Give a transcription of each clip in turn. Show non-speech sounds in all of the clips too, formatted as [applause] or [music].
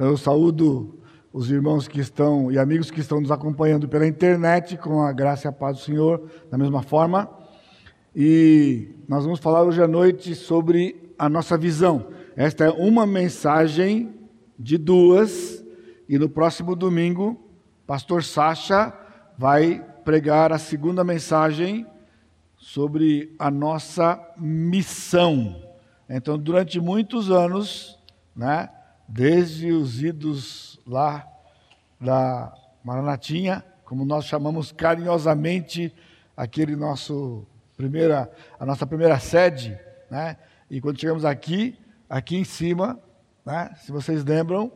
Eu saúdo os irmãos que estão e amigos que estão nos acompanhando pela internet, com a graça e a paz do Senhor, da mesma forma. E nós vamos falar hoje à noite sobre a nossa visão. Esta é uma mensagem de duas, e no próximo domingo, pastor Sacha vai pregar a segunda mensagem sobre a nossa missão. Então, durante muitos anos, né, desde os idos lá da Maranatinha, como nós chamamos carinhosamente aquele nosso primeira, a nossa primeira sede, né? E quando chegamos aqui, aqui em cima, né? Se vocês lembram,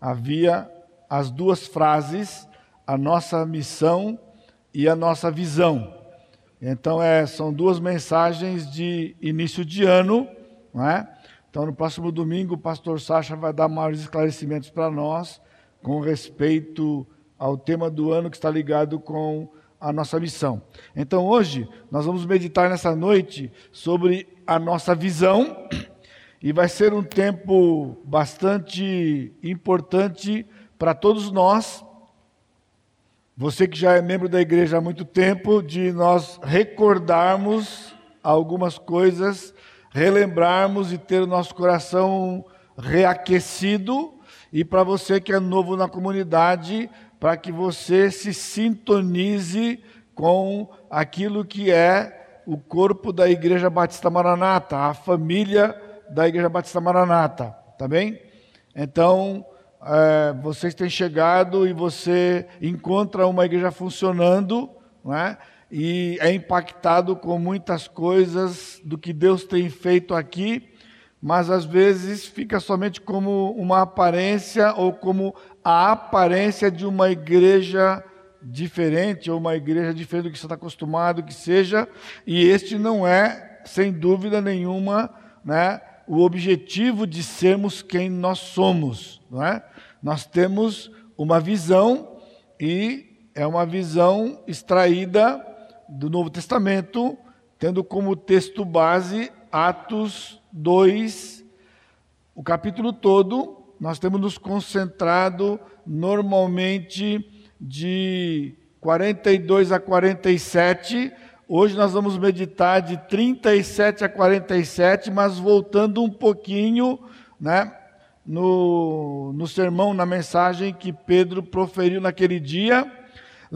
havia as duas frases: a nossa missão e a nossa visão. Então, é, são duas mensagens de início de ano, não é? Então, no próximo domingo, o pastor Sacha vai dar maiores esclarecimentos para nós com respeito ao tema do ano que está ligado com a nossa missão. Então, hoje, nós vamos meditar nessa noite sobre a nossa visão e vai ser um tempo bastante importante para todos nós. Você que já é membro da igreja há muito tempo, de nós recordarmos algumas coisas relembrarmos e ter o nosso coração reaquecido. E para você que é novo na comunidade, para que você se sintonize com aquilo que é o corpo da Igreja Batista Maranata, a família da Igreja Batista Maranata, tá bem? Então, é, vocês têm chegado e você encontra uma igreja funcionando, não é? E é impactado com muitas coisas do que Deus tem feito aqui, mas às vezes fica somente como uma aparência ou como a aparência de uma igreja diferente ou uma igreja diferente do que você está acostumado que seja, e este não é, sem dúvida nenhuma, né, o objetivo de sermos quem nós somos, não é? Nós temos uma visão e é uma visão extraída do Novo Testamento, tendo como texto base Atos 2, o capítulo todo. Nós temos nos concentrado normalmente de 42 a 47. Hoje nós vamos meditar de 37 a 47, mas voltando um pouquinho, né, no, no sermão, na mensagem que Pedro proferiu naquele dia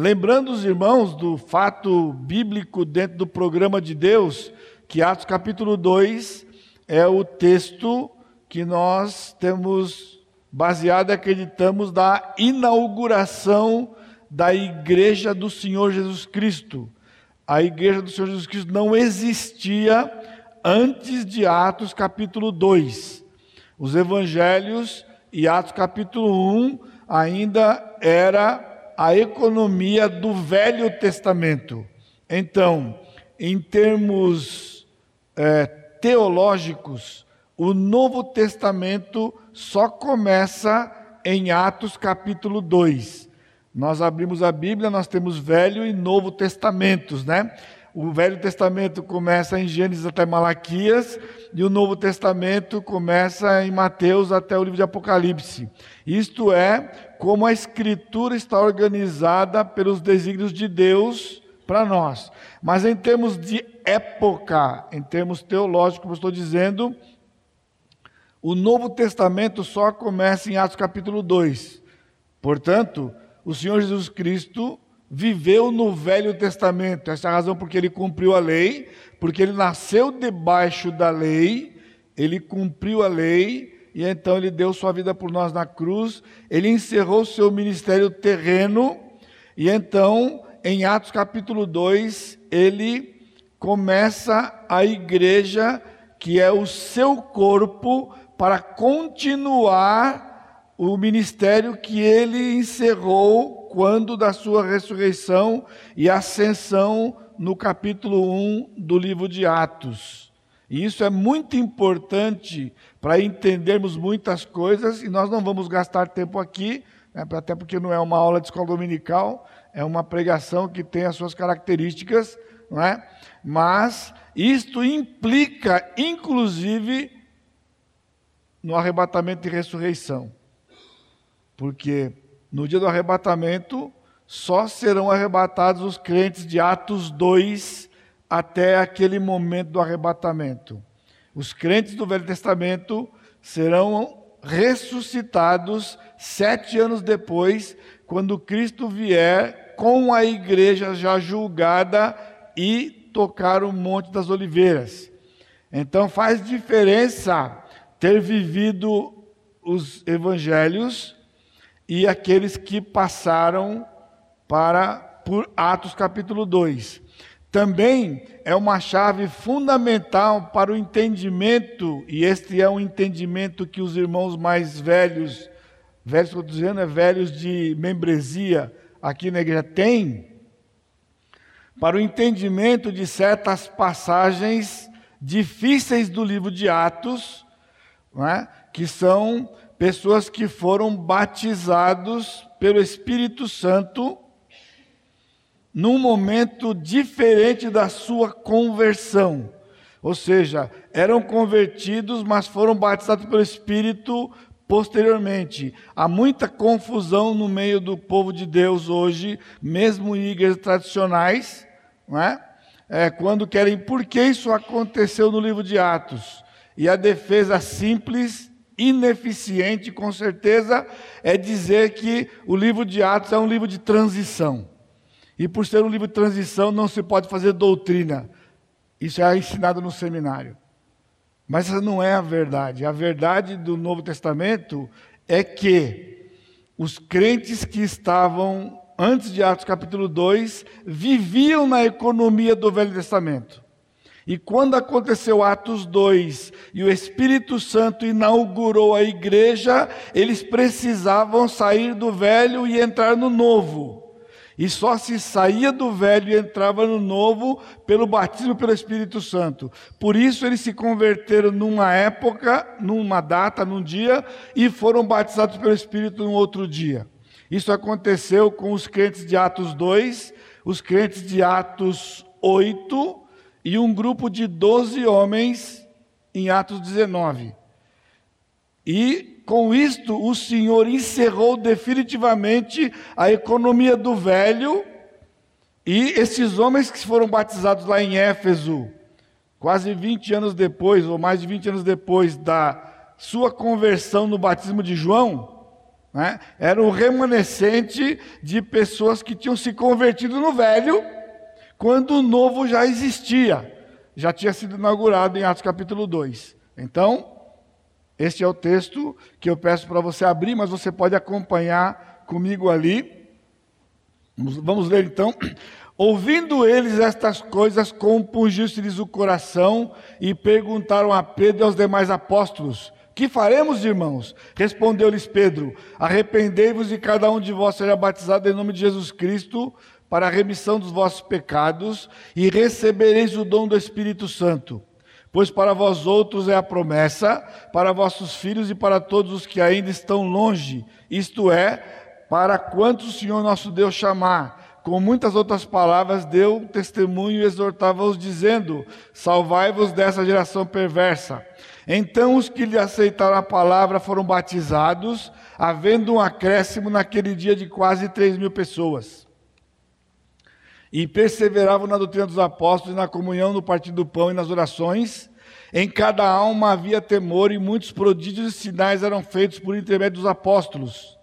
Lembrando os irmãos do fato bíblico dentro do programa de Deus, que Atos capítulo 2 é o texto que nós temos baseado e acreditamos da inauguração da igreja do Senhor Jesus Cristo. A igreja do Senhor Jesus Cristo não existia antes de Atos capítulo 2. Os evangelhos e Atos capítulo 1 ainda era a economia do Velho Testamento. Então, em termos é, teológicos, o Novo Testamento só começa em Atos capítulo 2. Nós abrimos a Bíblia, nós temos Velho e Novo Testamentos, né? O Velho Testamento começa em Gênesis até Malaquias e o Novo Testamento começa em Mateus até o livro de Apocalipse. Isto é, como a Escritura está organizada pelos desígnios de Deus para nós. Mas em termos de época, em termos teológicos, como estou dizendo, o Novo Testamento só começa em Atos capítulo 2. Portanto, o Senhor Jesus Cristo viveu no Velho Testamento. Essa é a razão porque ele cumpriu a lei, porque ele nasceu debaixo da lei, ele cumpriu a lei e então ele deu sua vida por nós na cruz, ele encerrou seu ministério terreno, e então, em Atos capítulo 2, ele começa a igreja, que é o seu corpo, para continuar o ministério que ele encerrou quando da sua ressurreição e ascensão no capítulo 1 do livro de Atos. E isso é muito importante para entendermos muitas coisas, e nós não vamos gastar tempo aqui, né, até porque não é uma aula de escola dominical, é uma pregação que tem as suas características, não é? mas isto implica, inclusive, no arrebatamento e ressurreição. Porque no dia do arrebatamento, só serão arrebatados os crentes de Atos 2 até aquele momento do arrebatamento. Os crentes do Velho Testamento serão ressuscitados sete anos depois, quando Cristo vier com a igreja já julgada e tocar o Monte das Oliveiras. Então faz diferença ter vivido os evangelhos e aqueles que passaram para por Atos capítulo 2. Também é uma chave fundamental para o entendimento, e este é um entendimento que os irmãos mais velhos, velhos que eu dizendo, é velhos de membresia aqui na igreja, têm, para o entendimento de certas passagens difíceis do livro de Atos, é? que são pessoas que foram batizados pelo Espírito Santo num momento diferente da sua conversão. Ou seja, eram convertidos, mas foram batizados pelo Espírito posteriormente. Há muita confusão no meio do povo de Deus hoje, mesmo em igrejas tradicionais, não é? É, quando querem, por que isso aconteceu no livro de Atos? E a defesa simples, ineficiente, com certeza, é dizer que o livro de Atos é um livro de transição. E por ser um livro de transição, não se pode fazer doutrina. Isso é ensinado no seminário. Mas essa não é a verdade. A verdade do Novo Testamento é que os crentes que estavam antes de Atos capítulo 2 viviam na economia do Velho Testamento. E quando aconteceu Atos 2 e o Espírito Santo inaugurou a igreja, eles precisavam sair do velho e entrar no novo. E só se saía do velho e entrava no novo pelo batismo pelo Espírito Santo. Por isso eles se converteram numa época, numa data, num dia, e foram batizados pelo Espírito num outro dia. Isso aconteceu com os crentes de Atos 2, os crentes de Atos 8 e um grupo de 12 homens em Atos 19. E com isto, o Senhor encerrou definitivamente a economia do velho, e esses homens que foram batizados lá em Éfeso, quase 20 anos depois, ou mais de 20 anos depois da sua conversão no batismo de João, né, era remanescente de pessoas que tinham se convertido no velho, quando o novo já existia, já tinha sido inaugurado em Atos capítulo 2. Então, este é o texto que eu peço para você abrir, mas você pode acompanhar comigo ali. Vamos ler então. [clears throat] Ouvindo eles estas coisas, compungiu-se-lhes o coração e perguntaram a Pedro e aos demais apóstolos: Que faremos, irmãos? Respondeu-lhes Pedro: Arrependei-vos e cada um de vós seja batizado em nome de Jesus Cristo para a remissão dos vossos pecados e recebereis o dom do Espírito Santo. Pois para vós outros é a promessa, para vossos filhos e para todos os que ainda estão longe, isto é, para quantos o Senhor nosso Deus chamar. Com muitas outras palavras, deu testemunho e exortava-os, dizendo: Salvai-vos dessa geração perversa. Então os que lhe aceitaram a palavra foram batizados, havendo um acréscimo naquele dia de quase três mil pessoas e perseveravam na doutrina dos apóstolos, na comunhão, no partido do pão e nas orações. Em cada alma havia temor e muitos prodígios e sinais eram feitos por intermédio dos apóstolos.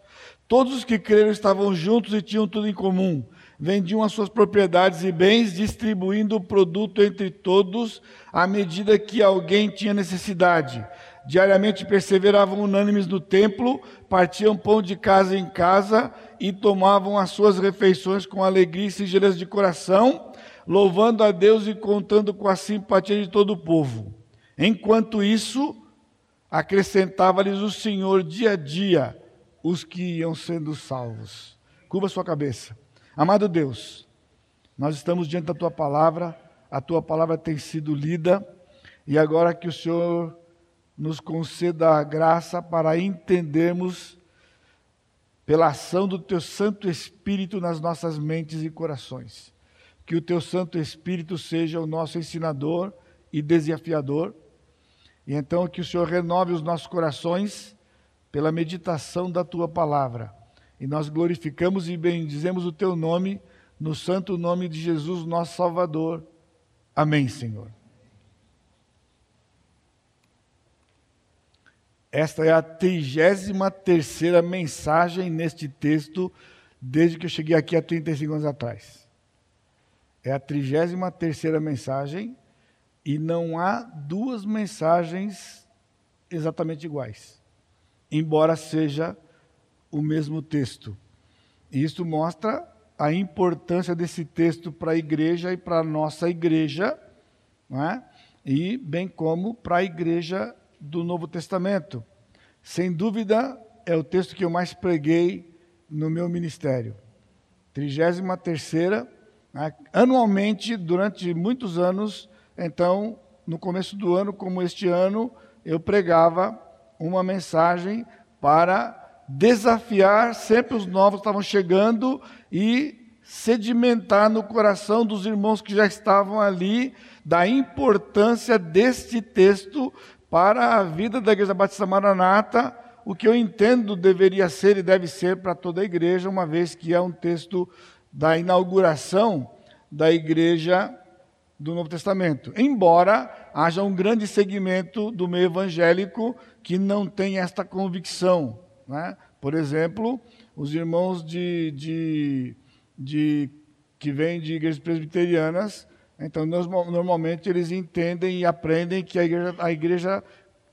Todos os que creram estavam juntos e tinham tudo em comum. Vendiam as suas propriedades e bens, distribuindo o produto entre todos à medida que alguém tinha necessidade. Diariamente perseveravam unânimes no templo, partiam pão de casa em casa e tomavam as suas refeições com alegria e singeleza de coração, louvando a Deus e contando com a simpatia de todo o povo. Enquanto isso, acrescentava-lhes o Senhor dia a dia os que iam sendo salvos. Curva sua cabeça. Amado Deus, nós estamos diante da tua palavra, a tua palavra tem sido lida, e agora que o Senhor nos conceda a graça para entendermos, pela ação do Teu Santo Espírito nas nossas mentes e corações. Que o Teu Santo Espírito seja o nosso ensinador e desafiador, e então que o Senhor renove os nossos corações pela meditação da tua palavra. E nós glorificamos e bendizemos o teu nome, no santo nome de Jesus, nosso Salvador. Amém, Senhor. Esta é a 33 terceira mensagem neste texto, desde que eu cheguei aqui há 35 anos atrás. É a 33 terceira mensagem e não há duas mensagens exatamente iguais, embora seja o mesmo texto. E isso mostra a importância desse texto para a igreja e para a nossa igreja, não é? e bem como para a igreja do Novo Testamento. Sem dúvida, é o texto que eu mais preguei no meu ministério. 33 terceira, né? anualmente, durante muitos anos, então, no começo do ano, como este ano, eu pregava uma mensagem para desafiar, sempre os novos estavam chegando e sedimentar no coração dos irmãos que já estavam ali da importância deste texto para a vida da Igreja Batista Maranata, o que eu entendo deveria ser e deve ser para toda a igreja, uma vez que é um texto da inauguração da igreja do Novo Testamento. Embora haja um grande segmento do meio evangélico que não tem esta convicção. Né? Por exemplo, os irmãos de, de, de que vêm de igrejas presbiterianas então, nós, normalmente eles entendem e aprendem que a igreja, a igreja,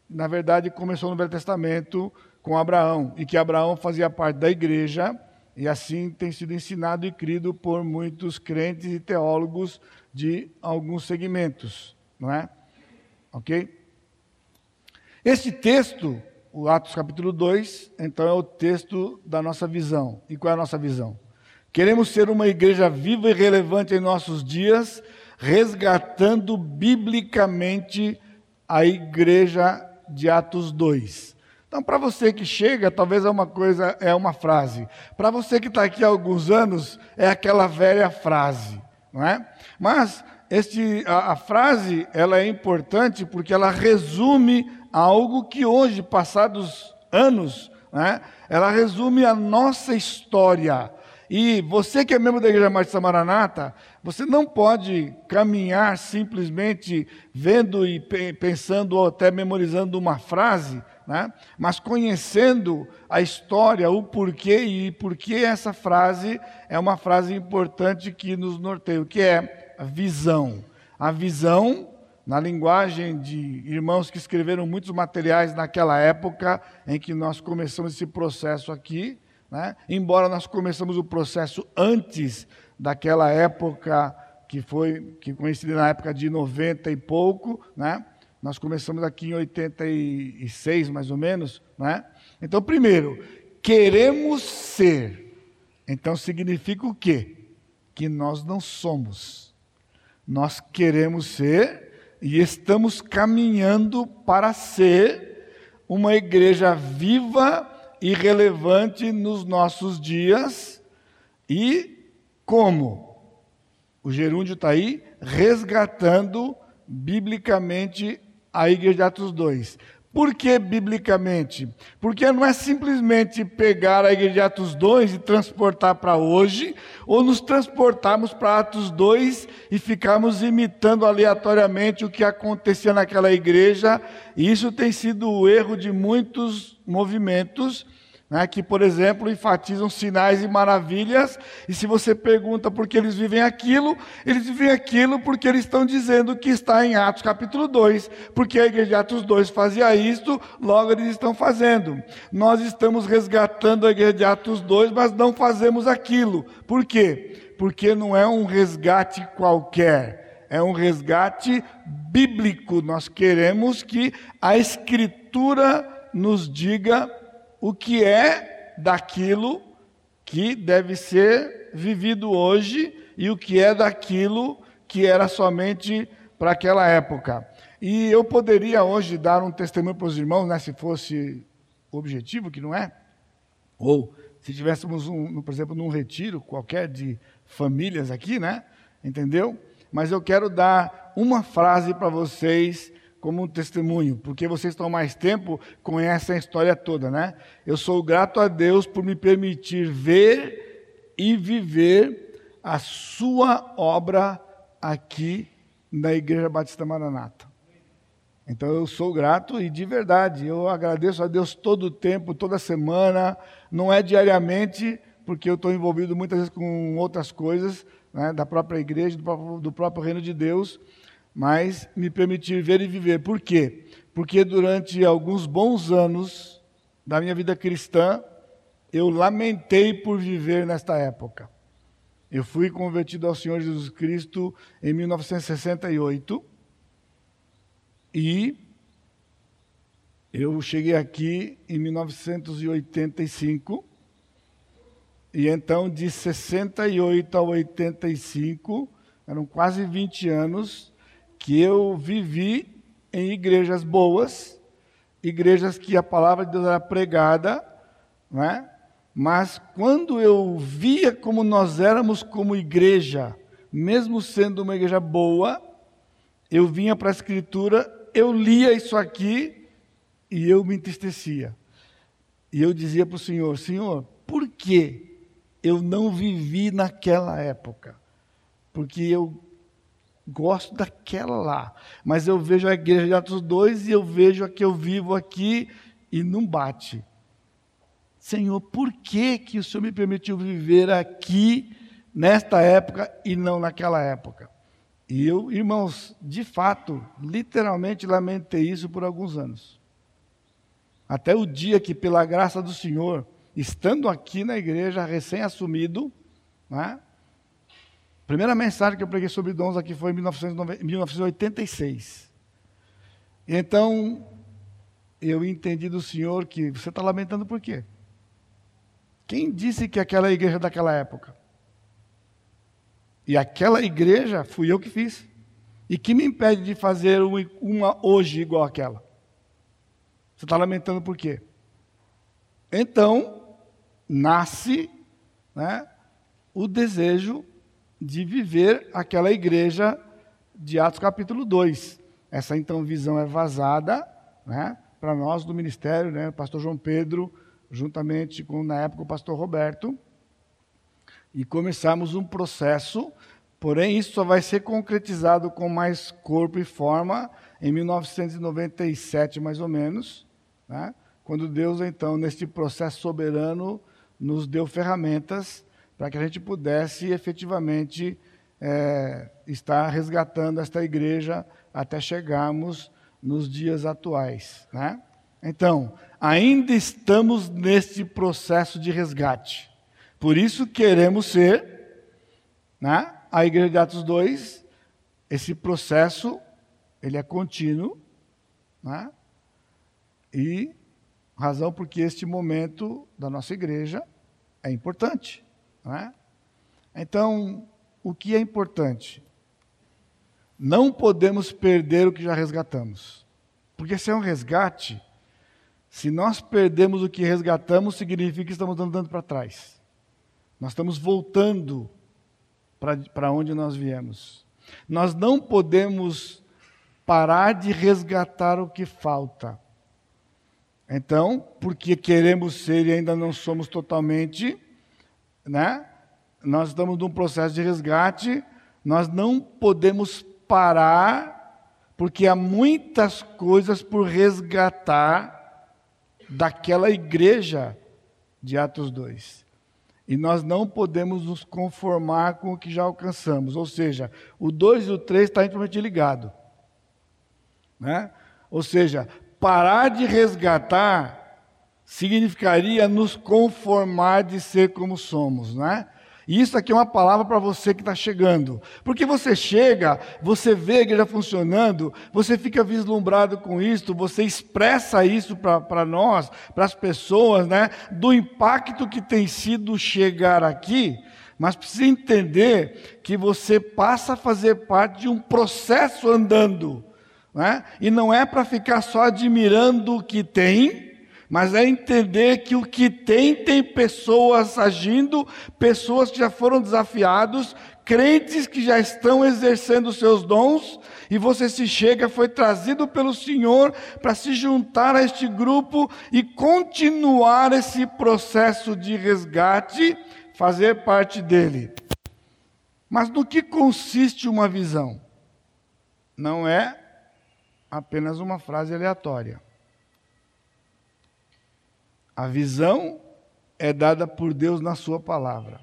na verdade, começou no Velho Testamento com Abraão e que Abraão fazia parte da igreja e assim tem sido ensinado e crido por muitos crentes e teólogos de alguns segmentos, não é? Ok? Este texto, o Atos capítulo 2, então é o texto da nossa visão. E qual é a nossa visão? Queremos ser uma igreja viva e relevante em nossos dias resgatando biblicamente a igreja de Atos 2. Então, para você que chega, talvez é uma coisa, é uma frase. Para você que está aqui há alguns anos, é aquela velha frase, não é? Mas este, a, a frase ela é importante porque ela resume algo que hoje, passados anos, né, ela resume a nossa história e você que é membro da Igreja Batista Maranata, você não pode caminhar simplesmente vendo e pensando ou até memorizando uma frase, né? mas conhecendo a história, o porquê e por que essa frase é uma frase importante que nos norteia, que é a visão. A visão, na linguagem de irmãos que escreveram muitos materiais naquela época em que nós começamos esse processo aqui, né? Embora nós começamos o processo antes daquela época que foi que coincidiu na época de 90 e pouco, né? Nós começamos aqui em 86 mais ou menos, né? Então, primeiro, queremos ser. Então significa o quê? Que nós não somos. Nós queremos ser e estamos caminhando para ser uma igreja viva irrelevante nos nossos dias e como? O gerúndio está aí resgatando biblicamente a igreja de Atos 2. Por que biblicamente? Porque não é simplesmente pegar a igreja de Atos 2 e transportar para hoje, ou nos transportarmos para Atos 2 e ficarmos imitando aleatoriamente o que acontecia naquela igreja. E isso tem sido o erro de muitos movimentos né, que, por exemplo, enfatizam sinais e maravilhas, e se você pergunta por que eles vivem aquilo, eles vivem aquilo porque eles estão dizendo que está em Atos capítulo 2, porque a igreja de Atos 2 fazia isto, logo eles estão fazendo. Nós estamos resgatando a igreja de Atos 2, mas não fazemos aquilo. Por quê? Porque não é um resgate qualquer, é um resgate bíblico. Nós queremos que a Escritura nos diga o que é daquilo que deve ser vivido hoje e o que é daquilo que era somente para aquela época. E eu poderia hoje dar um testemunho para os irmãos, né, se fosse objetivo, que não é, ou se tivéssemos, um, por exemplo, num retiro qualquer de famílias aqui, né, entendeu? Mas eu quero dar uma frase para vocês como um testemunho, porque vocês estão mais tempo, conhecem a história toda, né? Eu sou grato a Deus por me permitir ver e viver a sua obra aqui na Igreja Batista Maranata. Então eu sou grato e de verdade, eu agradeço a Deus todo o tempo, toda semana, não é diariamente, porque eu estou envolvido muitas vezes com outras coisas, né, da própria igreja, do próprio, do próprio reino de Deus, mas me permitir ver e viver. Por quê? Porque durante alguns bons anos da minha vida cristã, eu lamentei por viver nesta época. Eu fui convertido ao Senhor Jesus Cristo em 1968 e eu cheguei aqui em 1985 e então de 68 a 85, eram quase 20 anos que eu vivi em igrejas boas, igrejas que a palavra de Deus era pregada, né? mas quando eu via como nós éramos como igreja, mesmo sendo uma igreja boa, eu vinha para a Escritura, eu lia isso aqui e eu me entristecia. E eu dizia para o Senhor: Senhor, por que eu não vivi naquela época, porque eu gosto daquela lá, mas eu vejo a igreja de Atos 2 e eu vejo a que eu vivo aqui e não bate. Senhor, por que, que o Senhor me permitiu viver aqui, nesta época e não naquela época? E eu, irmãos, de fato, literalmente lamentei isso por alguns anos. Até o dia que, pela graça do Senhor, estando aqui na igreja, recém-assumido, né? Primeira mensagem que eu preguei sobre dons aqui foi em 1986. Então, eu entendi do Senhor que você está lamentando por quê? Quem disse que aquela igreja é daquela época? E aquela igreja fui eu que fiz. E que me impede de fazer uma hoje igual aquela? Você está lamentando por quê? Então, nasce né, o desejo de viver aquela igreja de Atos capítulo 2. Essa então visão é vazada né, para nós do ministério, né, o pastor João Pedro, juntamente com, na época, o pastor Roberto, e começamos um processo, porém isso só vai ser concretizado com mais corpo e forma em 1997, mais ou menos, né, quando Deus, então, neste processo soberano, nos deu ferramentas para que a gente pudesse efetivamente é, estar resgatando esta igreja até chegarmos nos dias atuais. Né? Então, ainda estamos neste processo de resgate. Por isso queremos ser, né, a Igreja de Atos 2, esse processo, ele é contínuo, né? e razão porque este momento da nossa igreja é importante. É? Então, o que é importante? Não podemos perder o que já resgatamos. Porque se é um resgate, se nós perdemos o que resgatamos, significa que estamos andando para trás. Nós estamos voltando para onde nós viemos. Nós não podemos parar de resgatar o que falta. Então, porque queremos ser e ainda não somos totalmente, né? Nós estamos num processo de resgate, nós não podemos parar, porque há muitas coisas por resgatar daquela igreja de Atos 2. E nós não podemos nos conformar com o que já alcançamos. Ou seja, o 2 e o 3 estão intimamente ligados. Né? Ou seja, parar de resgatar significaria nos conformar de ser como somos, não é? E isso aqui é uma palavra para você que está chegando. Porque você chega, você vê a igreja funcionando, você fica vislumbrado com isso, você expressa isso para nós, para as pessoas, né? Do impacto que tem sido chegar aqui. Mas precisa entender que você passa a fazer parte de um processo andando. Né? E não é para ficar só admirando o que tem, mas é entender que o que tem, tem pessoas agindo, pessoas que já foram desafiados, crentes que já estão exercendo seus dons, e você se chega, foi trazido pelo Senhor para se juntar a este grupo e continuar esse processo de resgate, fazer parte dele. Mas no que consiste uma visão? Não é apenas uma frase aleatória. A visão é dada por Deus na Sua palavra.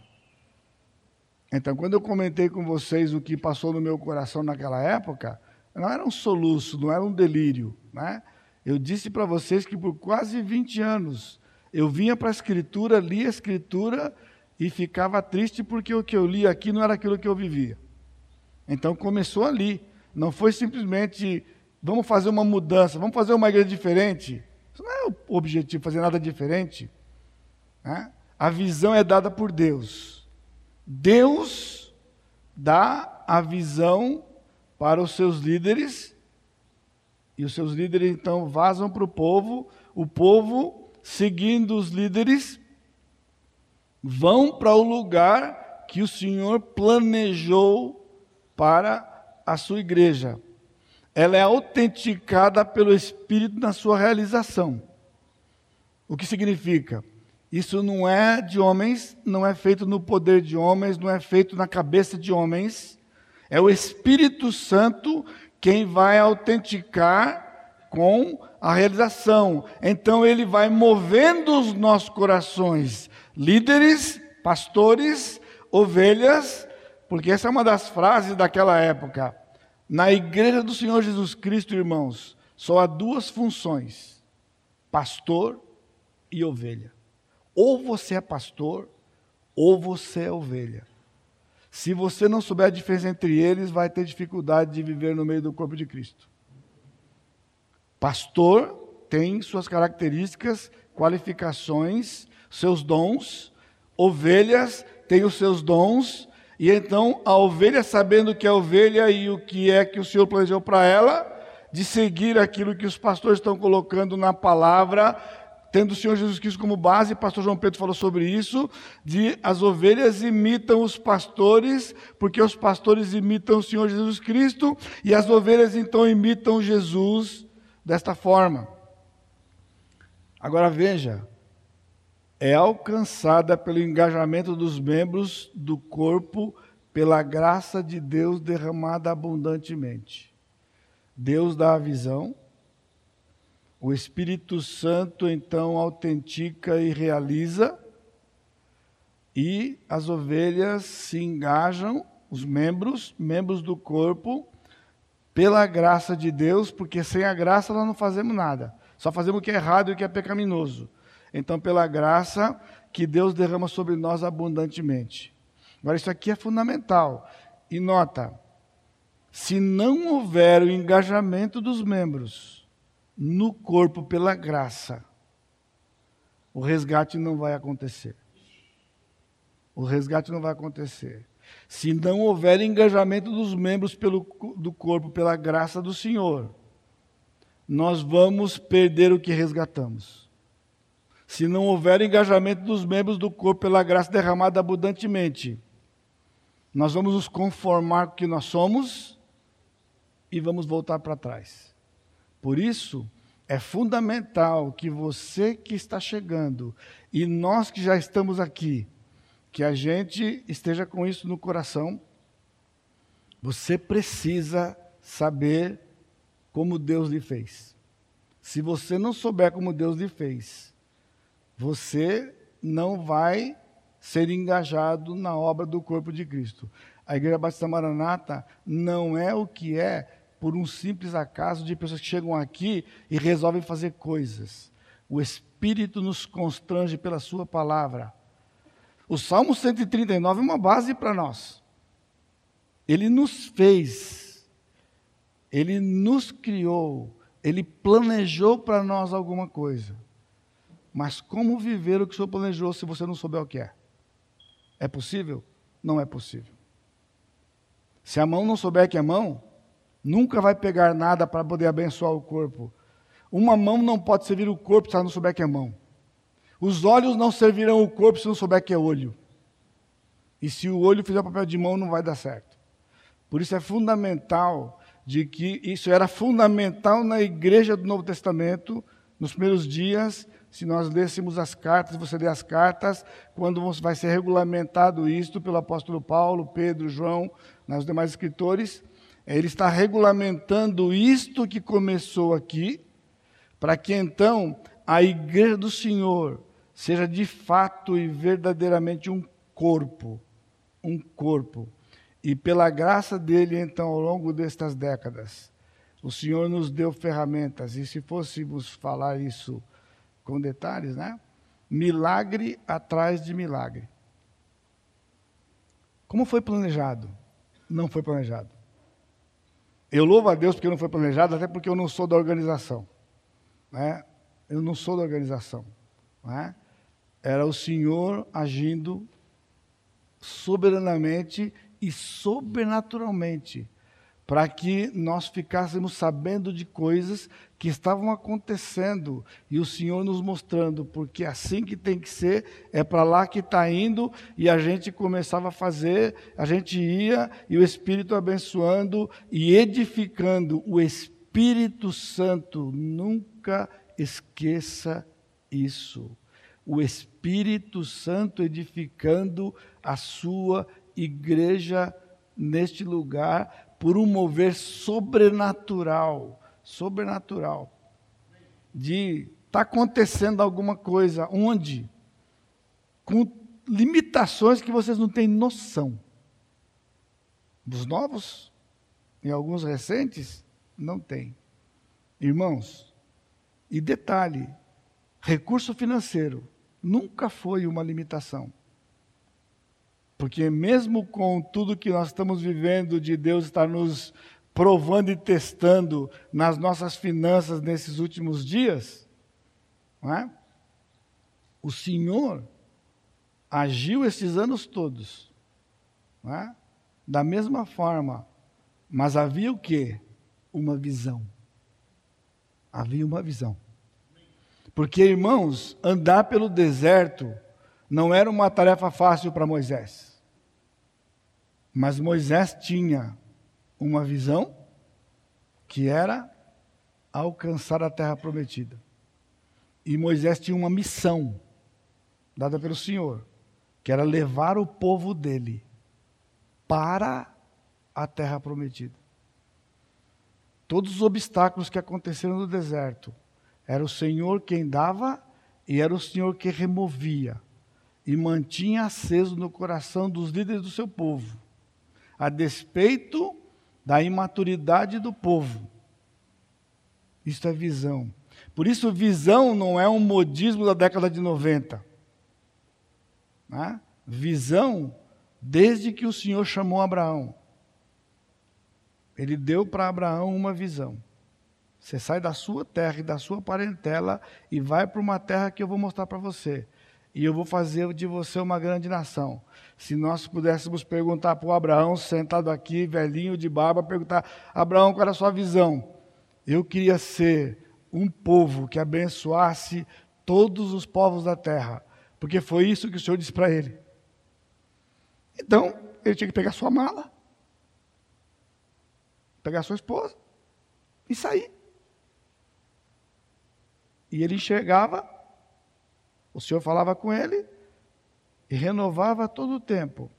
Então, quando eu comentei com vocês o que passou no meu coração naquela época, não era um soluço, não era um delírio. Né? Eu disse para vocês que por quase 20 anos eu vinha para a Escritura, lia a Escritura e ficava triste porque o que eu li aqui não era aquilo que eu vivia. Então começou ali. Não foi simplesmente vamos fazer uma mudança, vamos fazer uma igreja diferente. Isso não é o objetivo, fazer nada diferente. Né? A visão é dada por Deus. Deus dá a visão para os seus líderes, e os seus líderes então vazam para o povo, o povo, seguindo os líderes, vão para o lugar que o Senhor planejou para a sua igreja ela é autenticada pelo Espírito na sua realização. O que significa? Isso não é de homens, não é feito no poder de homens, não é feito na cabeça de homens. É o Espírito Santo quem vai autenticar com a realização. Então ele vai movendo os nossos corações, líderes, pastores, ovelhas, porque essa é uma das frases daquela época. Na igreja do Senhor Jesus Cristo, irmãos, só há duas funções: pastor e ovelha. Ou você é pastor, ou você é ovelha. Se você não souber a diferença entre eles, vai ter dificuldade de viver no meio do corpo de Cristo. Pastor tem suas características, qualificações, seus dons. Ovelhas têm os seus dons e então a ovelha, sabendo que é ovelha e o que é que o Senhor planejou para ela, de seguir aquilo que os pastores estão colocando na palavra, tendo o Senhor Jesus Cristo como base, pastor João Pedro falou sobre isso, de as ovelhas imitam os pastores, porque os pastores imitam o Senhor Jesus Cristo, e as ovelhas então imitam Jesus desta forma. Agora veja, é alcançada pelo engajamento dos membros do corpo pela graça de Deus derramada abundantemente. Deus dá a visão, o Espírito Santo então autentica e realiza, e as ovelhas se engajam, os membros, membros do corpo, pela graça de Deus, porque sem a graça nós não fazemos nada, só fazemos o que é errado e o que é pecaminoso. Então, pela graça que Deus derrama sobre nós abundantemente. Agora, isso aqui é fundamental. E nota: se não houver o engajamento dos membros no corpo pela graça, o resgate não vai acontecer. O resgate não vai acontecer. Se não houver engajamento dos membros pelo, do corpo pela graça do Senhor, nós vamos perder o que resgatamos se não houver engajamento dos membros do corpo pela graça derramada abundantemente. Nós vamos nos conformar com o que nós somos e vamos voltar para trás. Por isso, é fundamental que você que está chegando e nós que já estamos aqui, que a gente esteja com isso no coração. Você precisa saber como Deus lhe fez. Se você não souber como Deus lhe fez, você não vai ser engajado na obra do corpo de Cristo. A Igreja Batista Maranata não é o que é por um simples acaso de pessoas que chegam aqui e resolvem fazer coisas. O Espírito nos constrange pela Sua palavra. O Salmo 139 é uma base para nós. Ele nos fez, ele nos criou, ele planejou para nós alguma coisa. Mas como viver o que o Senhor planejou se você não souber o que é? É possível? Não é possível. Se a mão não souber que é mão, nunca vai pegar nada para poder abençoar o corpo. Uma mão não pode servir o corpo se ela não souber que é mão. Os olhos não servirão o corpo se não souber que é olho. E se o olho fizer papel de mão, não vai dar certo. Por isso é fundamental de que isso era fundamental na igreja do Novo Testamento, nos primeiros dias, se nós lêssemos as cartas, você lê as cartas, quando vai ser regulamentado isto pelo apóstolo Paulo, Pedro, João, nos demais escritores, ele está regulamentando isto que começou aqui, para que então a igreja do Senhor seja de fato e verdadeiramente um corpo, um corpo. E pela graça dele, então, ao longo destas décadas, o Senhor nos deu ferramentas, e se fôssemos falar isso com detalhes, né? Milagre atrás de milagre. Como foi planejado? Não foi planejado. Eu louvo a Deus porque não foi planejado, até porque eu não sou da organização. Né? Eu não sou da organização. Né? Era o Senhor agindo soberanamente e sobrenaturalmente para que nós ficássemos sabendo de coisas que estavam acontecendo e o Senhor nos mostrando, porque assim que tem que ser, é para lá que está indo, e a gente começava a fazer, a gente ia e o Espírito abençoando e edificando. O Espírito Santo, nunca esqueça isso. O Espírito Santo edificando a sua igreja neste lugar por um mover sobrenatural, sobrenatural, de está acontecendo alguma coisa, onde? Com limitações que vocês não têm noção. Dos novos, e alguns recentes, não tem. Irmãos, e detalhe, recurso financeiro nunca foi uma limitação. Porque mesmo com tudo que nós estamos vivendo, de Deus estar nos provando e testando nas nossas finanças nesses últimos dias, é? o Senhor agiu esses anos todos, é? da mesma forma, mas havia o que? Uma visão. Havia uma visão. Porque, irmãos, andar pelo deserto não era uma tarefa fácil para Moisés. Mas Moisés tinha uma visão que era alcançar a terra prometida. E Moisés tinha uma missão dada pelo Senhor, que era levar o povo dele para a terra prometida. Todos os obstáculos que aconteceram no deserto, era o Senhor quem dava e era o Senhor que removia e mantinha aceso no coração dos líderes do seu povo a despeito da imaturidade do povo. Isto é visão. Por isso, visão não é um modismo da década de 90. Né? Visão, desde que o Senhor chamou Abraão. Ele deu para Abraão uma visão. Você sai da sua terra e da sua parentela e vai para uma terra que eu vou mostrar para você. E eu vou fazer de você uma grande nação. Se nós pudéssemos perguntar para o Abraão, sentado aqui, velhinho de barba, perguntar: Abraão, qual era a sua visão? Eu queria ser um povo que abençoasse todos os povos da terra, porque foi isso que o Senhor disse para ele. Então, ele tinha que pegar sua mala, pegar sua esposa e sair. E ele enxergava, o Senhor falava com ele, e renovava todo o tempo.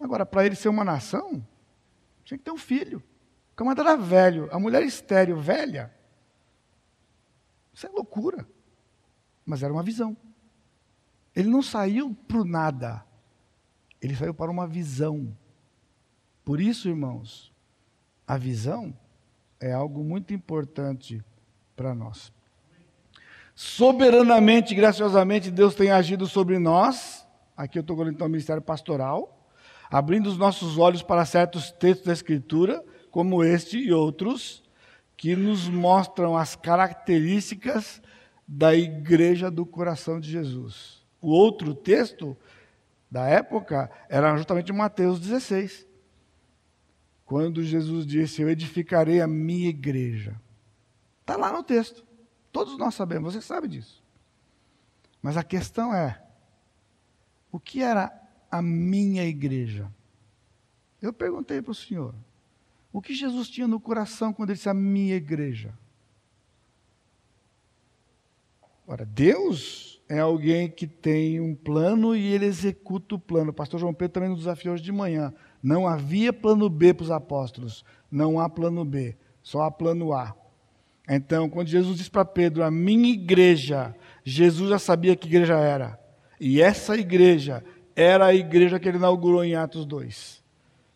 Agora, para ele ser uma nação, tinha que ter um filho. O camarada era velho, a mulher estéreo, velha. Isso é loucura. Mas era uma visão. Ele não saiu para o nada, ele saiu para uma visão. Por isso, irmãos, a visão é algo muito importante para nós. Soberanamente, graciosamente, Deus tem agido sobre nós. Aqui eu estou falando então ministério pastoral, abrindo os nossos olhos para certos textos da Escritura, como este e outros, que nos mostram as características da igreja do coração de Jesus. O outro texto da época era justamente Mateus 16, quando Jesus disse: Eu edificarei a minha igreja. Está lá no texto. Todos nós sabemos, você sabe disso. Mas a questão é: o que era a minha igreja? Eu perguntei para o Senhor: o que Jesus tinha no coração quando ele disse a minha igreja? Ora, Deus é alguém que tem um plano e ele executa o plano. O pastor João Pedro também nos desafiou hoje de manhã. Não havia plano B para os apóstolos. Não há plano B, só há plano A. Então, quando Jesus disse para Pedro, a minha igreja, Jesus já sabia que igreja era. E essa igreja era a igreja que ele inaugurou em Atos 2,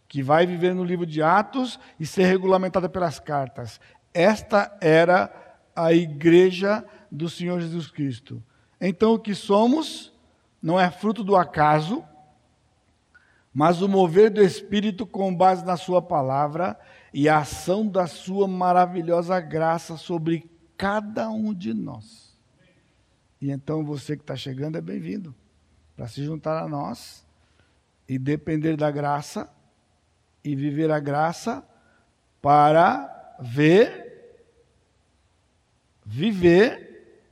que vai viver no livro de Atos e ser regulamentada pelas cartas. Esta era a igreja do Senhor Jesus Cristo. Então, o que somos não é fruto do acaso, mas o mover do Espírito com base na Sua palavra e a ação da Sua maravilhosa graça sobre cada um de nós. E então você que está chegando é bem-vindo para se juntar a nós e depender da graça e viver a graça para ver, viver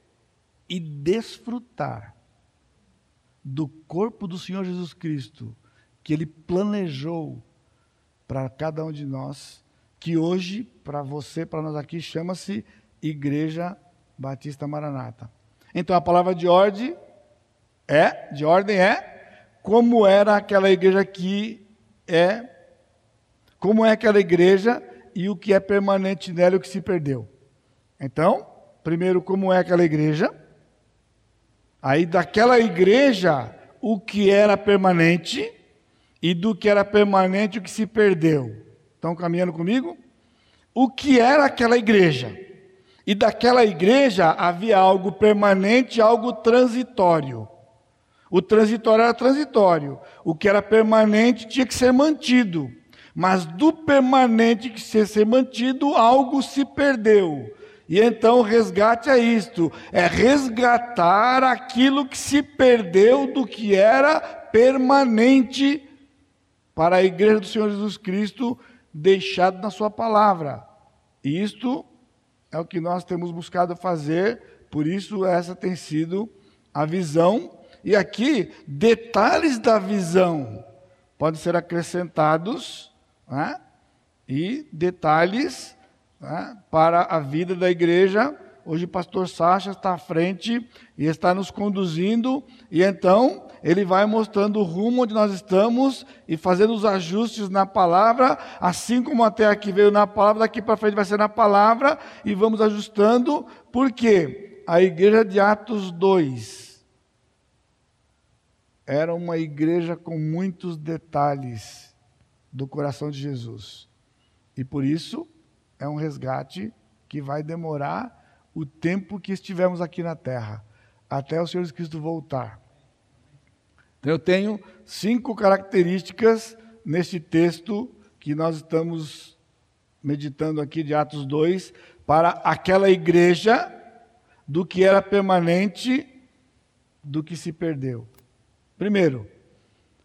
e desfrutar do corpo do Senhor Jesus Cristo que Ele planejou para cada um de nós, que hoje, para você, para nós aqui, chama-se Igreja Batista Maranata. Então a palavra de ordem é, de ordem é, como era aquela igreja que é, como é aquela igreja e o que é permanente nela e o que se perdeu. Então, primeiro, como é aquela igreja, aí daquela igreja, o que era permanente e do que era permanente o que se perdeu. Estão caminhando comigo? O que era aquela igreja? E daquela igreja havia algo permanente, algo transitório. O transitório era transitório, o que era permanente tinha que ser mantido. Mas do permanente que ser, ser mantido, algo se perdeu. E então o resgate é isto: é resgatar aquilo que se perdeu do que era permanente para a igreja do Senhor Jesus Cristo, deixado na Sua palavra. Isto é o que nós temos buscado fazer, por isso essa tem sido a visão. E aqui, detalhes da visão podem ser acrescentados, né? e detalhes né, para a vida da igreja. Hoje o pastor Sacha está à frente e está nos conduzindo, e então ele vai mostrando o rumo onde nós estamos e fazendo os ajustes na palavra, assim como até aqui veio na palavra, daqui para frente vai ser na palavra, e vamos ajustando, porque a igreja de Atos 2 era uma igreja com muitos detalhes do coração de Jesus. E por isso é um resgate que vai demorar o tempo que estivermos aqui na terra, até o Senhor Jesus Cristo voltar. Então, eu tenho cinco características neste texto que nós estamos meditando aqui de Atos 2 para aquela igreja do que era permanente, do que se perdeu. Primeiro,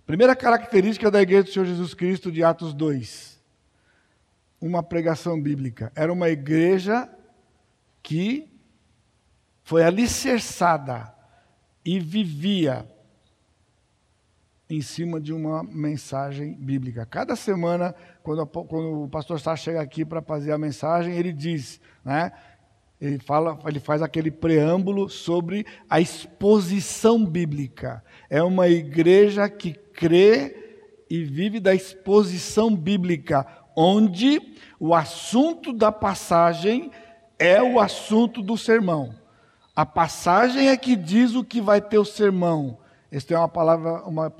primeira característica da igreja do Senhor Jesus Cristo de Atos 2, uma pregação bíblica. Era uma igreja que foi alicerçada e vivia em cima de uma mensagem bíblica. Cada semana, quando, quando o pastor Sá chega aqui para fazer a mensagem, ele diz, né? Ele fala, ele faz aquele preâmbulo sobre a exposição bíblica. É uma igreja que crê e vive da exposição bíblica, onde o assunto da passagem é o assunto do sermão. A passagem é que diz o que vai ter o sermão. Esta é uma palavra, uma,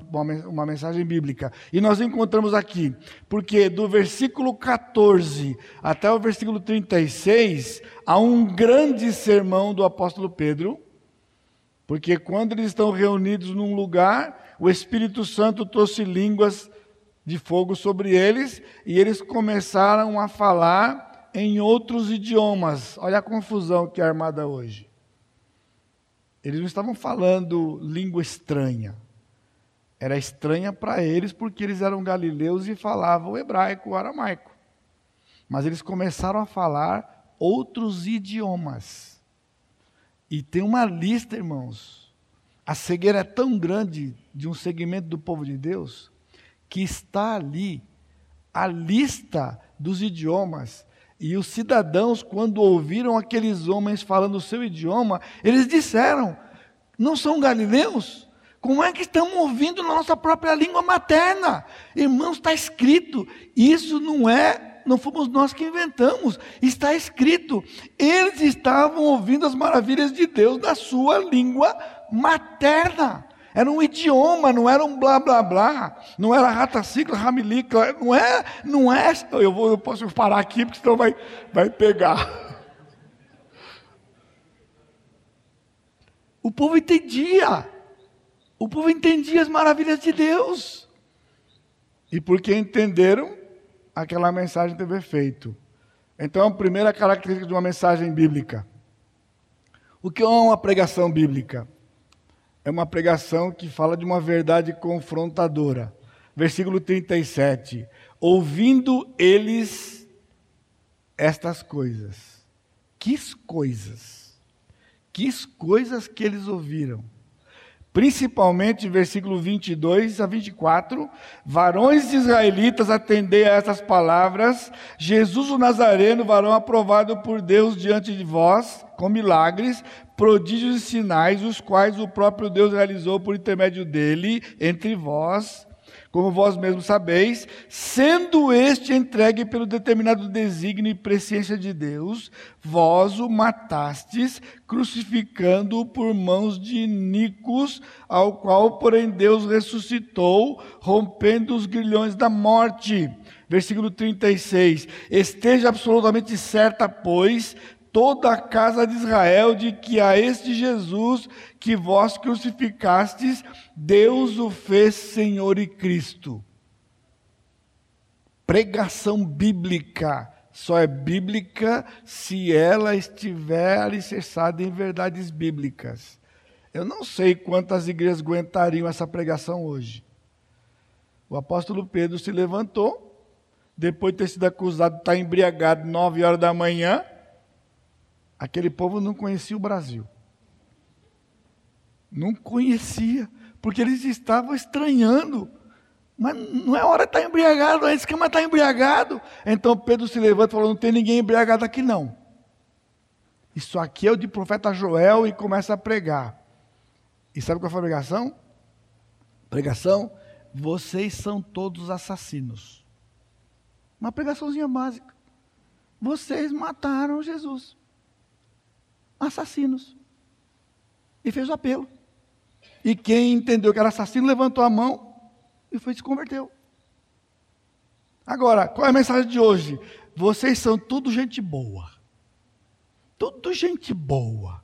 uma, mensagem bíblica. E nós encontramos aqui, porque do versículo 14 até o versículo 36, há um grande sermão do apóstolo Pedro, porque quando eles estão reunidos num lugar, o Espírito Santo trouxe línguas de fogo sobre eles, e eles começaram a falar em outros idiomas. Olha a confusão que é armada hoje. Eles não estavam falando língua estranha. Era estranha para eles porque eles eram galileus e falavam hebraico, aramaico. Mas eles começaram a falar outros idiomas. E tem uma lista, irmãos. A cegueira é tão grande de um segmento do povo de Deus que está ali a lista dos idiomas. E os cidadãos, quando ouviram aqueles homens falando o seu idioma, eles disseram: Não são galileus? Como é que estamos ouvindo na nossa própria língua materna? Irmãos, está escrito. Isso não é, não fomos nós que inventamos. Está escrito. Eles estavam ouvindo as maravilhas de Deus da sua língua materna. Era um idioma, não era um blá blá blá, não era rata cicla, ramilica, não é, não é. Eu, vou, eu posso parar aqui porque senão vai, vai pegar. O povo entendia. O povo entendia as maravilhas de Deus. E porque entenderam, aquela mensagem teve efeito. Então, a primeira característica de uma mensagem bíblica. O que é uma pregação bíblica? É uma pregação que fala de uma verdade confrontadora. Versículo 37. Ouvindo eles estas coisas. Que coisas? Que coisas que eles ouviram? Principalmente versículo 22 a 24, varões israelitas atendei a essas palavras, Jesus o Nazareno, varão aprovado por Deus diante de vós, com milagres, prodígios e sinais, os quais o próprio Deus realizou por intermédio dele entre vós, como vós mesmos sabeis, sendo este entregue pelo determinado desígnio e presciência de Deus, vós o matastes, crucificando-o por mãos de Nicos, ao qual, porém, Deus ressuscitou, rompendo os grilhões da morte. Versículo 36. Esteja absolutamente certa, pois, toda a casa de Israel de que a este Jesus que vós crucificastes, Deus o fez Senhor e Cristo. Pregação bíblica só é bíblica se ela estiver alicerçada em verdades bíblicas. Eu não sei quantas igrejas aguentariam essa pregação hoje. O apóstolo Pedro se levantou, depois de ter sido acusado de estar embriagado nove horas da manhã, Aquele povo não conhecia o Brasil. Não conhecia, porque eles estavam estranhando. Mas não é hora de estar embriagado, é esquema está embriagado. Então Pedro se levanta e falou: Não tem ninguém embriagado aqui não. Isso aqui é o de profeta Joel e começa a pregar. E sabe qual foi a pregação? Pregação: Vocês são todos assassinos. Uma pregaçãozinha básica. Vocês mataram Jesus assassinos. E fez o apelo. E quem entendeu que era assassino levantou a mão e foi se converteu. Agora, qual é a mensagem de hoje? Vocês são tudo gente boa. Tudo gente boa.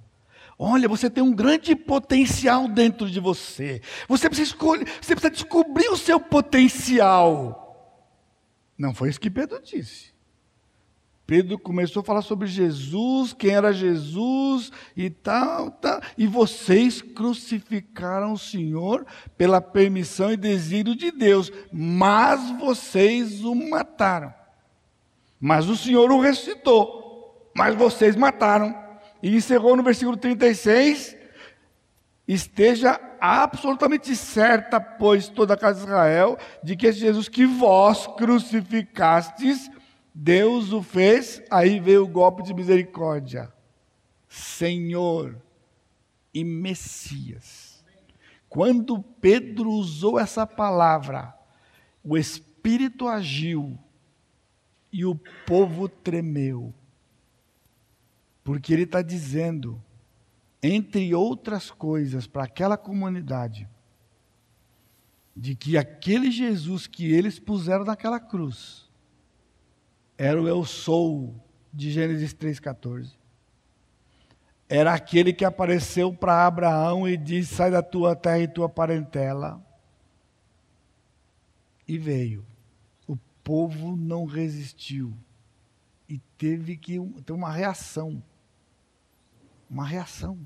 Olha, você tem um grande potencial dentro de você. Você precisa, escolher, você precisa descobrir o seu potencial. Não foi isso que Pedro disse. Pedro começou a falar sobre Jesus, quem era Jesus e tal, tal. E vocês crucificaram o Senhor pela permissão e desígnio de Deus, mas vocês o mataram. Mas o Senhor o ressuscitou, mas vocês mataram. E encerrou no versículo 36. Esteja absolutamente certa, pois, toda a casa de Israel, de que esse Jesus que vós crucificastes, Deus o fez, aí veio o golpe de misericórdia. Senhor e Messias. Quando Pedro usou essa palavra, o Espírito agiu e o povo tremeu. Porque ele está dizendo, entre outras coisas, para aquela comunidade, de que aquele Jesus que eles puseram naquela cruz, era o eu sou de Gênesis 3,14. Era aquele que apareceu para Abraão e disse: Sai da tua terra e tua parentela. E veio. O povo não resistiu. E teve que ter uma reação. Uma reação.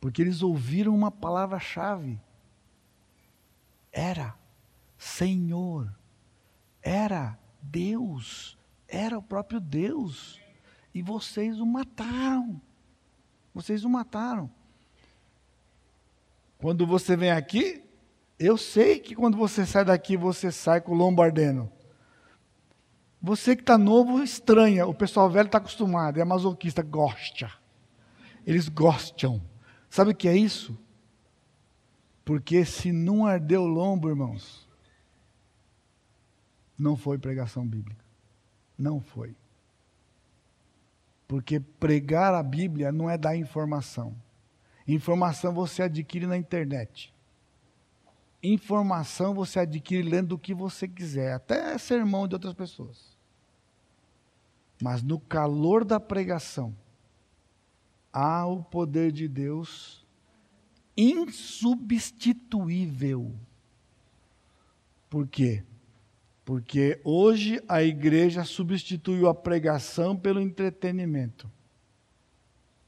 Porque eles ouviram uma palavra-chave. Era Senhor. Era Deus, era o próprio Deus. E vocês o mataram. Vocês o mataram. Quando você vem aqui, eu sei que quando você sai daqui, você sai com o lombardeno. Você que está novo, estranha. O pessoal velho está acostumado, é masoquista, gosta. Eles gostam. Sabe o que é isso? Porque se não ardeu o lombo, irmãos, não foi pregação bíblica. Não foi. Porque pregar a Bíblia não é dar informação. Informação você adquire na internet. Informação você adquire lendo o que você quiser, até sermão de outras pessoas. Mas no calor da pregação, há o poder de Deus insubstituível. Por quê? Porque hoje a igreja substituiu a pregação pelo entretenimento.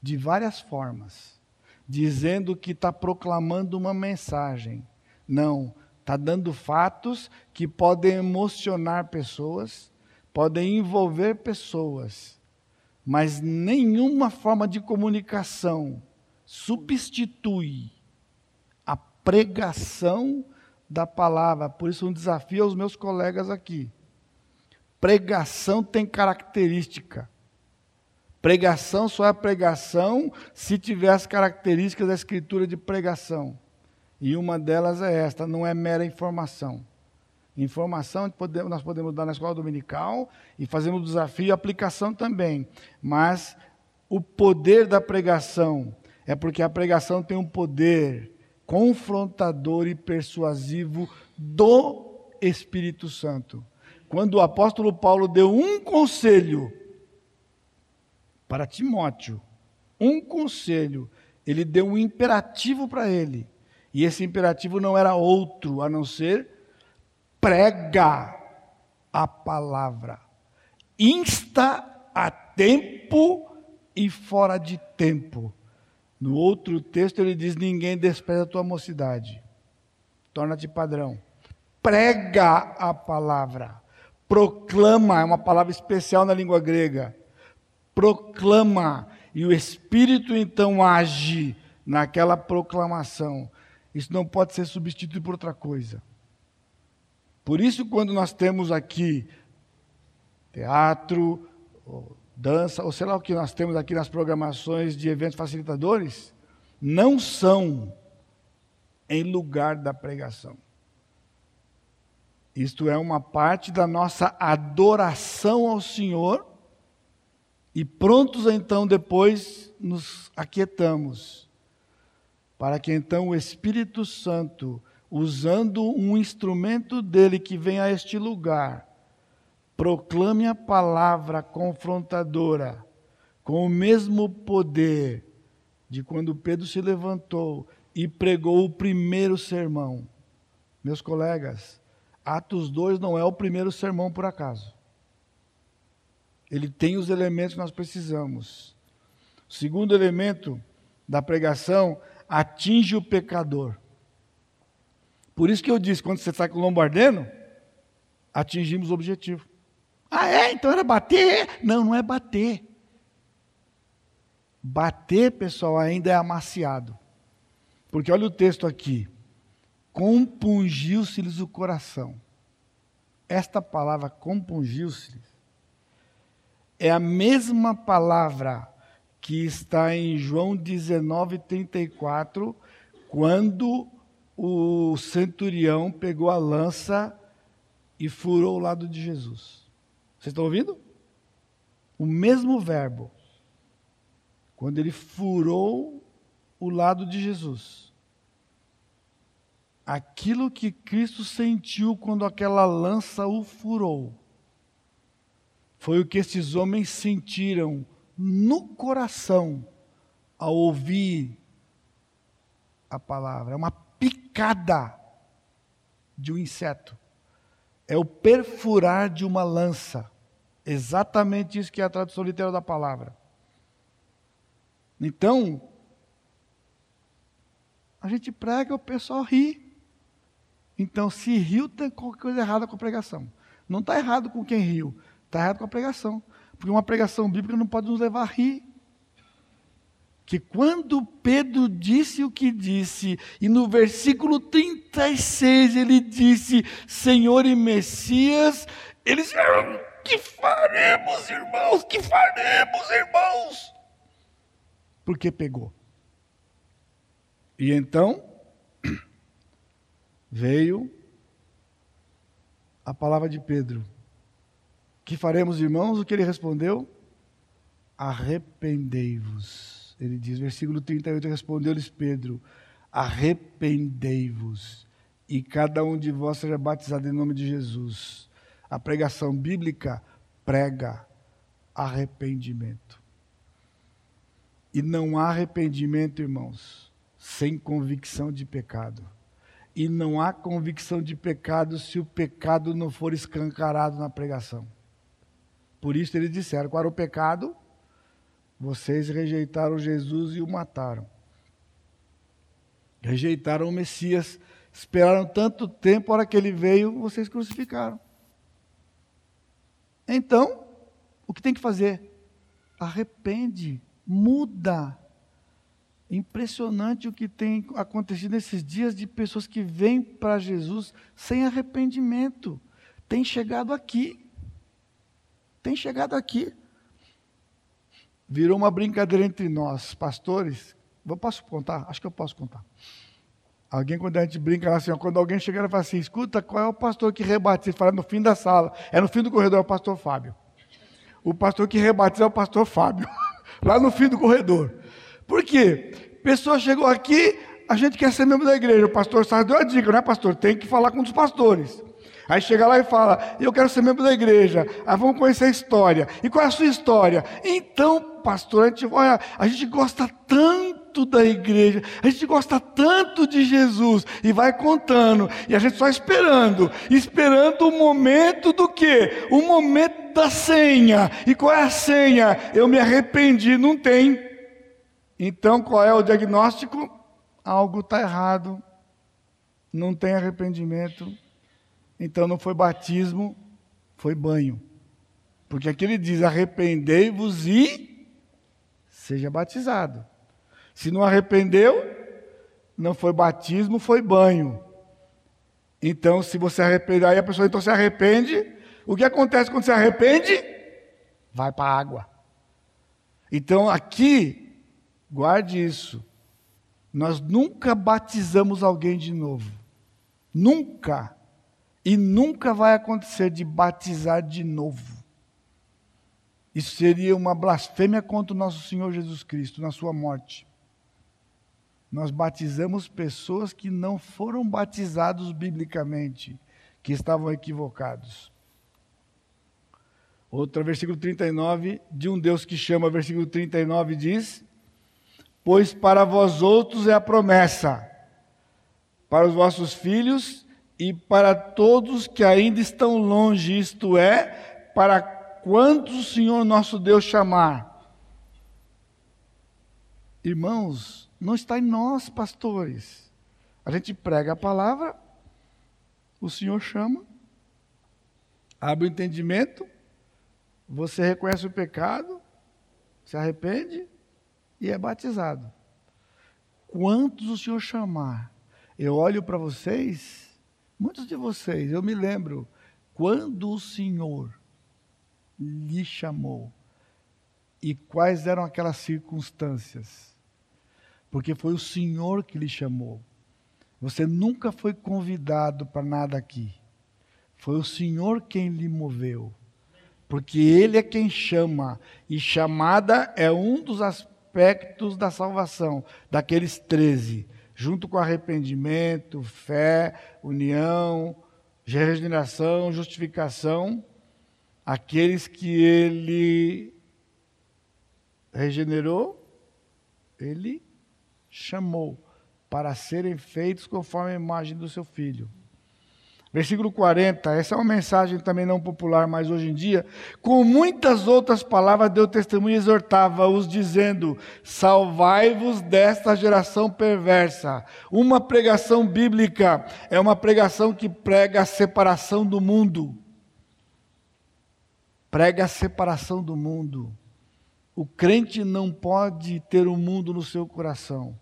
De várias formas. Dizendo que está proclamando uma mensagem. Não, está dando fatos que podem emocionar pessoas, podem envolver pessoas, mas nenhuma forma de comunicação substitui a pregação da palavra. Por isso, um desafio aos meus colegas aqui. Pregação tem característica. Pregação só é pregação se tiver as características da escritura de pregação. E uma delas é esta: não é mera informação. Informação nós podemos dar na escola dominical e fazemos desafio e aplicação também. Mas o poder da pregação é porque a pregação tem um poder confrontador e persuasivo do Espírito Santo. Quando o apóstolo Paulo deu um conselho para Timóteo, um conselho, ele deu um imperativo para ele. E esse imperativo não era outro a não ser prega a palavra. Insta a tempo e fora de tempo. No outro texto ele diz: Ninguém despreza a tua mocidade. Torna-te padrão. Prega a palavra. Proclama, é uma palavra especial na língua grega. Proclama. E o Espírito então age naquela proclamação. Isso não pode ser substituído por outra coisa. Por isso, quando nós temos aqui teatro, dança, ou sei lá o que nós temos aqui nas programações de eventos facilitadores, não são em lugar da pregação. Isto é uma parte da nossa adoração ao Senhor, e prontos então depois nos aquietamos, para que então o Espírito Santo, usando um instrumento dele que vem a este lugar, proclame a palavra confrontadora com o mesmo poder de quando Pedro se levantou e pregou o primeiro sermão. Meus colegas, Atos 2 não é o primeiro sermão por acaso. Ele tem os elementos que nós precisamos. O segundo elemento da pregação atinge o pecador. Por isso que eu disse, quando você sai com o lombardeno, atingimos o objetivo. Ah, é? Então era bater? Não, não é bater. Bater, pessoal, ainda é amaciado. Porque olha o texto aqui. Compungiu-se-lhes o coração. Esta palavra compungiu-se é a mesma palavra que está em João 19, 34, quando o centurião pegou a lança e furou o lado de Jesus. Vocês estão ouvindo? O mesmo verbo. Quando ele furou o lado de Jesus. Aquilo que Cristo sentiu quando aquela lança o furou. Foi o que esses homens sentiram no coração ao ouvir a palavra. É uma picada de um inseto. É o perfurar de uma lança. Exatamente isso que é a tradução literal da palavra. Então, a gente prega, o pessoal ri. Então, se riu, tem qualquer coisa errada com a pregação. Não está errado com quem riu, está errado com a pregação. Porque uma pregação bíblica não pode nos levar a rir. Que quando Pedro disse o que disse, e no versículo 36 ele disse: Senhor e Messias, eles Que faremos, irmãos? Que faremos, irmãos? Porque pegou. E então [clears throat] veio a palavra de Pedro. Que faremos, irmãos? O que ele respondeu? Arrependei-vos. Ele diz, versículo 38, respondeu-lhes Pedro: Arrependei-vos, e cada um de vós seja batizado em nome de Jesus. A pregação bíblica prega arrependimento. E não há arrependimento, irmãos, sem convicção de pecado. E não há convicção de pecado se o pecado não for escancarado na pregação. Por isso eles disseram: qual era o pecado? Vocês rejeitaram Jesus e o mataram. Rejeitaram o Messias, esperaram tanto tempo, a hora que ele veio, vocês crucificaram. Então, o que tem que fazer? Arrepende, muda. Impressionante o que tem acontecido nesses dias de pessoas que vêm para Jesus sem arrependimento. Tem chegado aqui. Tem chegado aqui. Virou uma brincadeira entre nós, pastores. Posso contar? Acho que eu posso contar. Alguém, quando a gente brinca assim, quando alguém chega e fala assim, escuta, qual é o pastor que rebatiza? Fala, no fim da sala. É no fim do corredor, é o pastor Fábio. O pastor que rebatiza é o pastor Fábio. [laughs] Lá no fim do corredor. Por quê? Pessoa chegou aqui, a gente quer ser membro da igreja. O pastor Sardo deu a dica, não é, pastor? Tem que falar com dos pastores. Aí chega lá e fala: Eu quero ser membro da igreja. Aí vamos conhecer a história. E qual é a sua história? Então, pastor, a gente, olha, a gente gosta tanto da igreja, a gente gosta tanto de Jesus, e vai contando, e a gente só esperando, esperando o momento do quê? O momento da senha. E qual é a senha? Eu me arrependi, não tem. Então, qual é o diagnóstico? Algo está errado, não tem arrependimento. Então, não foi batismo, foi banho. Porque aqui ele diz: arrependei-vos e seja batizado. Se não arrependeu, não foi batismo, foi banho. Então, se você arrepende, aí a pessoa então se arrepende. O que acontece quando se arrepende? Vai para a água. Então, aqui Guarde isso. Nós nunca batizamos alguém de novo. Nunca. E nunca vai acontecer de batizar de novo. Isso seria uma blasfêmia contra o nosso Senhor Jesus Cristo na sua morte. Nós batizamos pessoas que não foram batizados biblicamente, que estavam equivocados. Outro versículo 39, de um Deus que chama, versículo 39 diz: pois para vós outros é a promessa, para os vossos filhos e para todos que ainda estão longe, isto é, para quantos o Senhor nosso Deus chamar. Irmãos, não está em nós, pastores. A gente prega a palavra, o Senhor chama, abre o entendimento, você reconhece o pecado, se arrepende, e é batizado. Quantos o Senhor chamar? Eu olho para vocês, muitos de vocês, eu me lembro, quando o Senhor lhe chamou e quais eram aquelas circunstâncias. Porque foi o Senhor que lhe chamou. Você nunca foi convidado para nada aqui. Foi o Senhor quem lhe moveu. Porque Ele é quem chama. E chamada é um dos aspectos da salvação, daqueles 13, junto com arrependimento, fé, união, regeneração, justificação, aqueles que ele regenerou, ele chamou para serem feitos conforme a imagem do seu filho. Versículo 40, essa é uma mensagem também não popular mais hoje em dia. Com muitas outras palavras, deu testemunho e exortava-os, dizendo: Salvai-vos desta geração perversa. Uma pregação bíblica é uma pregação que prega a separação do mundo. prega a separação do mundo. O crente não pode ter o um mundo no seu coração.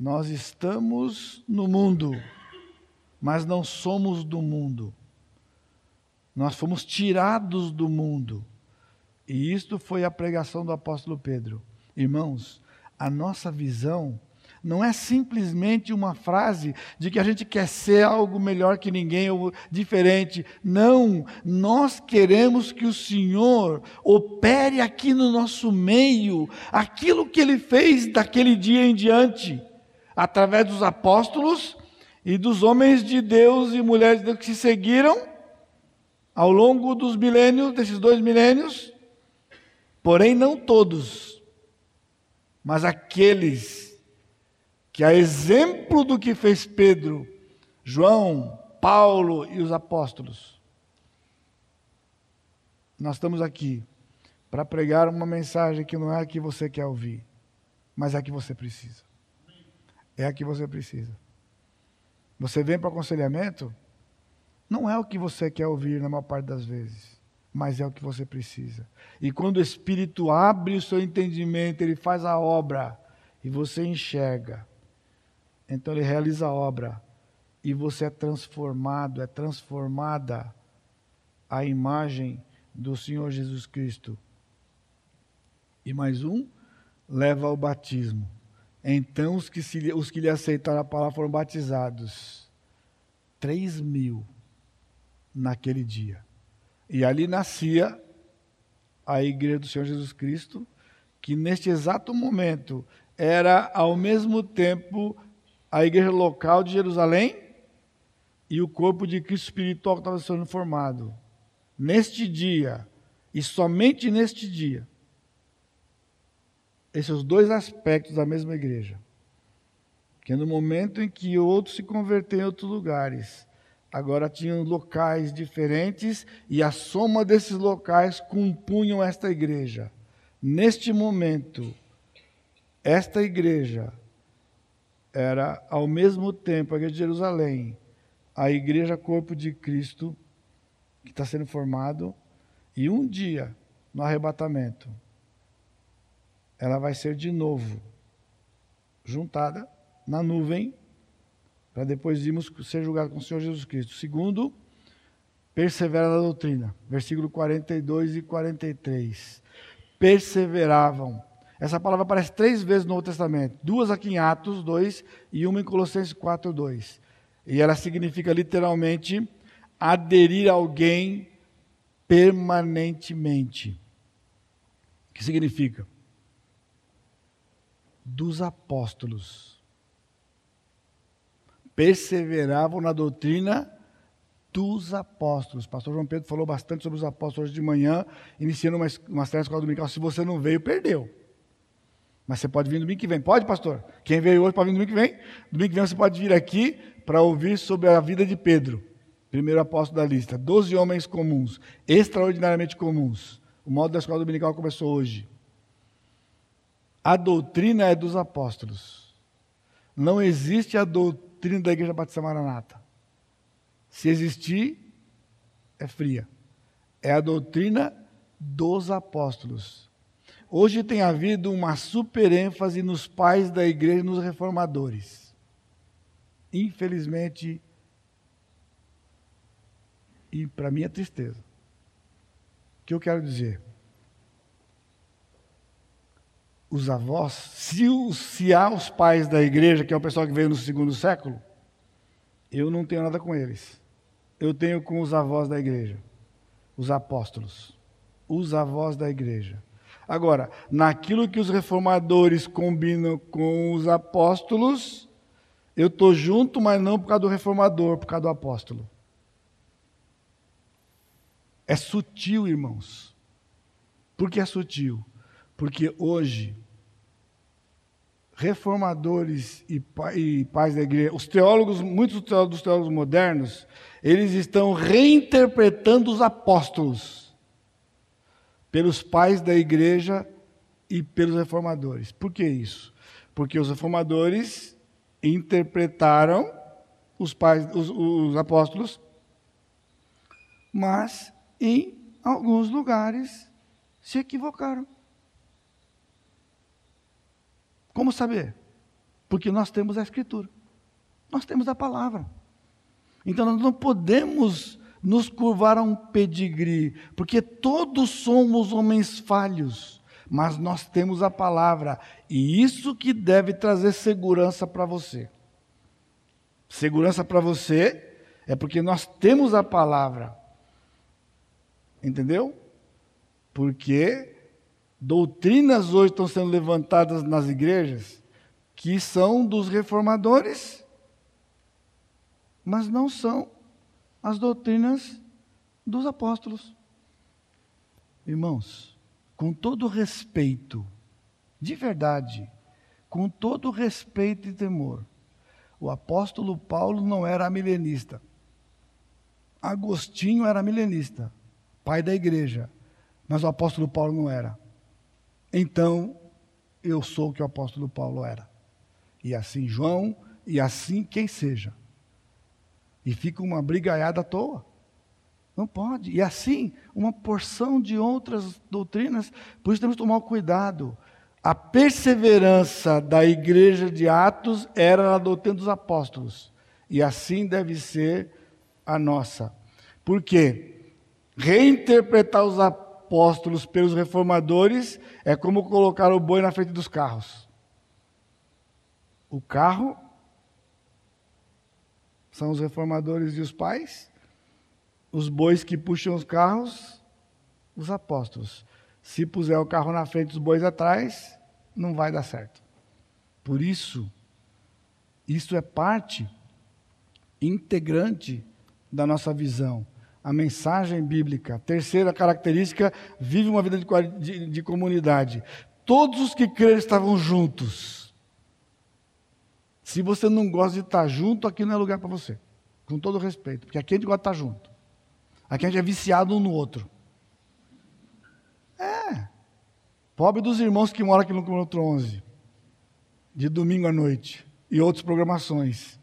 Nós estamos no mundo, mas não somos do mundo. Nós fomos tirados do mundo. E isto foi a pregação do apóstolo Pedro. Irmãos, a nossa visão não é simplesmente uma frase de que a gente quer ser algo melhor que ninguém ou diferente. Não, nós queremos que o Senhor opere aqui no nosso meio aquilo que ele fez daquele dia em diante, através dos apóstolos e dos homens de Deus e mulheres de Deus que se seguiram ao longo dos milênios, desses dois milênios, porém não todos, mas aqueles que, a exemplo do que fez Pedro, João, Paulo e os apóstolos, nós estamos aqui para pregar uma mensagem que não é a que você quer ouvir, mas é a que você precisa. É a que você precisa. Você vem para o aconselhamento, não é o que você quer ouvir na maior parte das vezes, mas é o que você precisa. E quando o Espírito abre o seu entendimento, ele faz a obra e você enxerga. Então ele realiza a obra e você é transformado, é transformada a imagem do Senhor Jesus Cristo. E mais um, leva ao batismo. Então os que, se, os que lhe aceitaram a palavra foram batizados. Três mil naquele dia. E ali nascia a igreja do Senhor Jesus Cristo, que neste exato momento era ao mesmo tempo a igreja local de Jerusalém e o corpo de Cristo espiritual que estava sendo formado. Neste dia, e somente neste dia, esses dois aspectos da mesma igreja. Que no momento em que outros se converteram em outros lugares, agora tinham locais diferentes e a soma desses locais compunham esta igreja. Neste momento, esta igreja era ao mesmo tempo a igreja de Jerusalém, a igreja corpo de Cristo que está sendo formado, e um dia, no arrebatamento, ela vai ser de novo juntada na nuvem, para depois irmos ser julgados com o Senhor Jesus Cristo. Segundo, persevera na doutrina. Versículo 42 e 43. Perseveravam essa palavra aparece três vezes no Novo Testamento, duas aqui em Atos 2 e uma em Colossenses 4, 2. E ela significa literalmente aderir a alguém permanentemente. O que significa? Dos apóstolos. Perseveravam na doutrina dos apóstolos. Pastor João Pedro falou bastante sobre os apóstolos de manhã, iniciando uma, uma série escola dominical. Se você não veio, perdeu. Mas você pode vir domingo que vem. Pode, pastor? Quem veio hoje pode vir domingo que vem. Domingo que vem você pode vir aqui para ouvir sobre a vida de Pedro, primeiro apóstolo da lista. Doze homens comuns, extraordinariamente comuns. O modo da escola dominical começou hoje. A doutrina é dos apóstolos. Não existe a doutrina da Igreja Batista Maranata. Se existir, é fria. É a doutrina dos apóstolos. Hoje tem havido uma super ênfase nos pais da igreja nos reformadores. Infelizmente, e para mim é tristeza. O que eu quero dizer? Os avós, se, se há os pais da igreja, que é o pessoal que veio no segundo século, eu não tenho nada com eles. Eu tenho com os avós da igreja, os apóstolos, os avós da igreja. Agora, naquilo que os reformadores combinam com os apóstolos, eu estou junto, mas não por causa do reformador, por causa do apóstolo. É sutil, irmãos. Por que é sutil? Porque hoje, reformadores e, pais da igreja, os teólogos, muitos dos teólogos modernos, eles estão reinterpretando os apóstolos pelos pais da igreja e pelos reformadores. Por que isso? Porque os reformadores interpretaram os pais, os, os apóstolos, mas em alguns lugares se equivocaram. Como saber? Porque nós temos a Escritura, nós temos a palavra. Então nós não podemos nos curvar a um pedigree, porque todos somos homens falhos, mas nós temos a palavra, e isso que deve trazer segurança para você. Segurança para você é porque nós temos a palavra. Entendeu? Porque doutrinas hoje estão sendo levantadas nas igrejas que são dos reformadores, mas não são as doutrinas dos apóstolos. Irmãos, com todo respeito, de verdade, com todo respeito e temor, o apóstolo Paulo não era milenista. Agostinho era milenista, pai da igreja, mas o apóstolo Paulo não era. Então, eu sou o que o apóstolo Paulo era. E assim João, e assim quem seja. E fica uma brigaiada à toa. Não pode. E assim, uma porção de outras doutrinas, por isso temos que tomar cuidado. A perseverança da igreja de Atos era a doutrina dos apóstolos. E assim deve ser a nossa. Por quê? Reinterpretar os apóstolos pelos reformadores é como colocar o boi na frente dos carros. O carro são os reformadores e os pais, os bois que puxam os carros, os apóstolos. Se puser o carro na frente, os bois atrás, não vai dar certo. Por isso, isso é parte integrante da nossa visão. A mensagem bíblica. Terceira característica: vive uma vida de, de, de comunidade. Todos os que creram estavam juntos. Se você não gosta de estar junto, aqui não é lugar para você. Com todo respeito, porque aqui a gente gosta de estar junto. Aqui a gente é viciado um no outro. É. Pobre dos irmãos que moram aqui no quilômetro 11, de domingo à noite, e outras programações.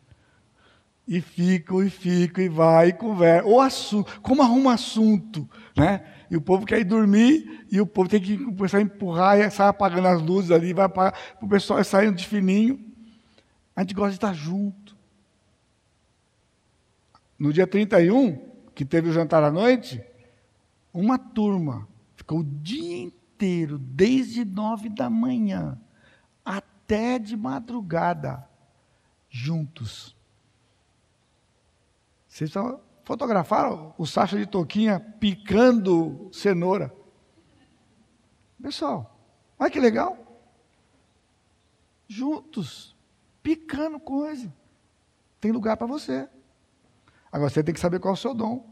E ficam, e ficam, e vai, e conversa. Ou assunto, como arruma assunto, né? E o povo quer ir dormir, e o povo tem que começar a empurrar, e sai apagando as luzes ali, vai para o pessoal saindo de fininho. A gente gosta de estar junto. No dia 31, que teve o jantar à noite, uma turma ficou o dia inteiro, desde nove da manhã até de madrugada, juntos. Vocês fotografaram o Sacha de Toquinha picando cenoura. Pessoal, olha que legal. Juntos, picando coisa. Tem lugar para você. Agora você tem que saber qual é o seu dom.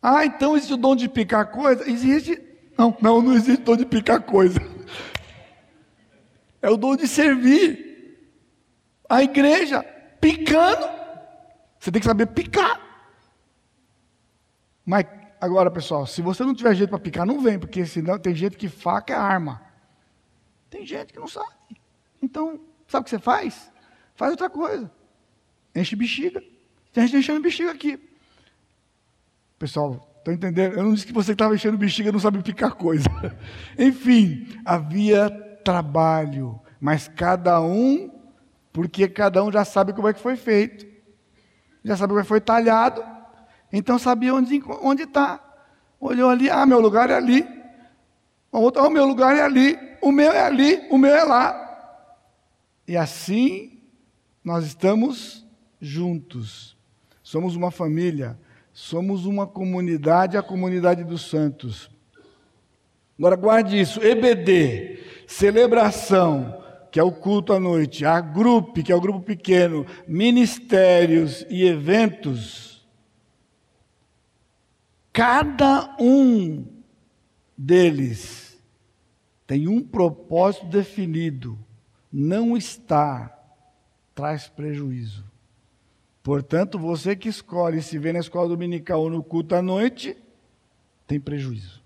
Ah, então existe o dom de picar coisa? Existe. Não, não, não existe dom de picar coisa. É o dom de servir. A igreja picando você tem que saber picar. Mas agora, pessoal, se você não tiver jeito para picar, não vem, porque senão tem gente que faca é arma. Tem gente que não sabe. Então, sabe o que você faz? Faz outra coisa. Enche bexiga. Tem gente enchendo bexiga aqui. Pessoal, estão entendendo? Eu não disse que você estava enchendo bexiga não sabe picar coisa. [laughs] Enfim, havia trabalho, mas cada um, porque cada um já sabe como é que foi feito já sabe como foi talhado, então sabia onde onde está. Olhou ali, ah, meu lugar é ali. O outro, oh, meu lugar é ali, o meu é ali, o meu é lá. E assim nós estamos juntos. Somos uma família, somos uma comunidade, a comunidade dos santos. Agora guarde isso, EBD, celebração, que é o culto à noite, a grupo, que é o grupo pequeno, ministérios e eventos, cada um deles tem um propósito definido. Não está traz prejuízo. Portanto, você que escolhe se vê na escola dominical ou no culto à noite, tem prejuízo.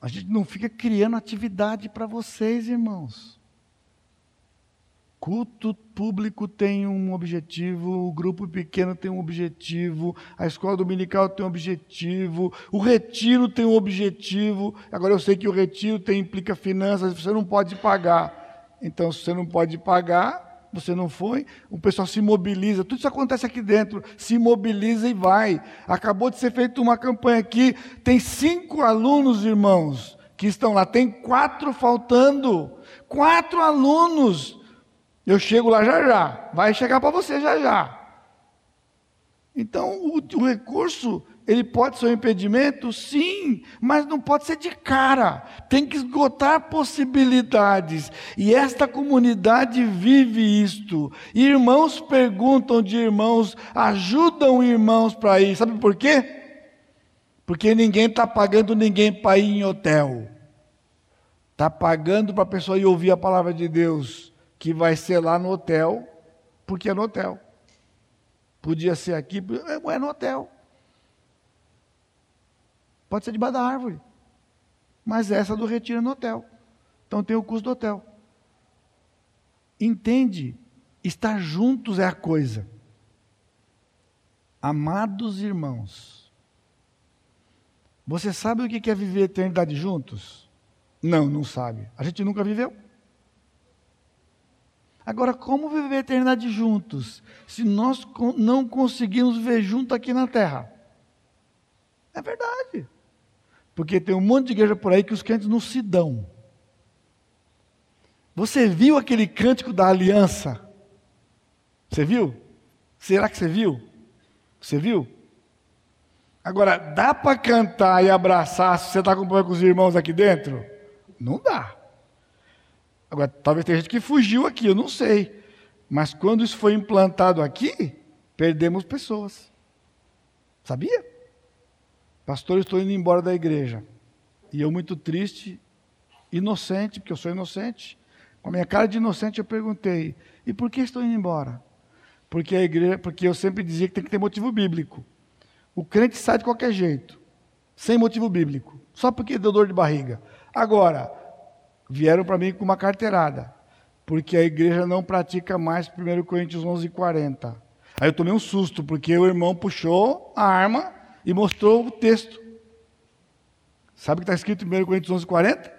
A gente não fica criando atividade para vocês, irmãos. Culto público tem um objetivo, o grupo pequeno tem um objetivo, a escola dominical tem um objetivo, o retiro tem um objetivo. Agora eu sei que o retiro tem, implica finanças, você não pode pagar. Então, se você não pode pagar, você não foi, o pessoal se mobiliza, tudo isso acontece aqui dentro, se mobiliza e vai. Acabou de ser feita uma campanha aqui, tem cinco alunos, irmãos, que estão lá, tem quatro faltando, quatro alunos eu chego lá já já. Vai chegar para você já já. Então, o, o, recurso, ele pode ser um impedimento? Sim, mas não pode ser de cara. Tem que esgotar possibilidades. E esta comunidade vive isto. Irmãos perguntam de irmãos, ajudam irmãos para ir. Sabe por quê? Porque ninguém está pagando ninguém para ir em hotel. Está pagando para a pessoa ir ouvir a palavra de Deus que vai ser lá no hotel, porque é no hotel. Podia ser aqui, é no hotel. Pode ser debaixo da árvore. Mas essa do retiro é no hotel. Então tem o custo do hotel. Entende? Estar juntos é a coisa. Amados irmãos, você sabe o que é viver a eternidade juntos? Não, não sabe. A gente nunca viveu. Agora, como viver a eternidade juntos, se nós não conseguimos viver junto aqui na terra? É verdade. Porque tem um monte de igreja por aí que os crentes não se dão. Você viu aquele cântico da aliança? Você viu? Será que você viu? Você viu? Agora, dá para cantar e abraçar se você está acompanhando com os irmãos aqui dentro? Não dá. Agora, talvez tenha gente que fugiu aqui, eu não sei. Mas quando isso foi implantado aqui, perdemos pessoas. Sabia? Pastor, estou indo embora da igreja. E eu, muito triste, inocente, porque eu sou inocente. Com a minha cara de inocente, eu perguntei: e por que estou indo embora? Porque a igreja, porque eu sempre dizia que tem que ter motivo bíblico. O crente sai de qualquer jeito, sem motivo bíblico, só porque deu dor de barriga. Agora, vieram para mim com uma carteirada, porque a igreja não pratica mais 1 Coríntios 11, 40. Aí eu tomei um susto, porque o irmão puxou a arma e mostrou o texto. Sabe o que está escrito em 1 Coríntios 11, 40?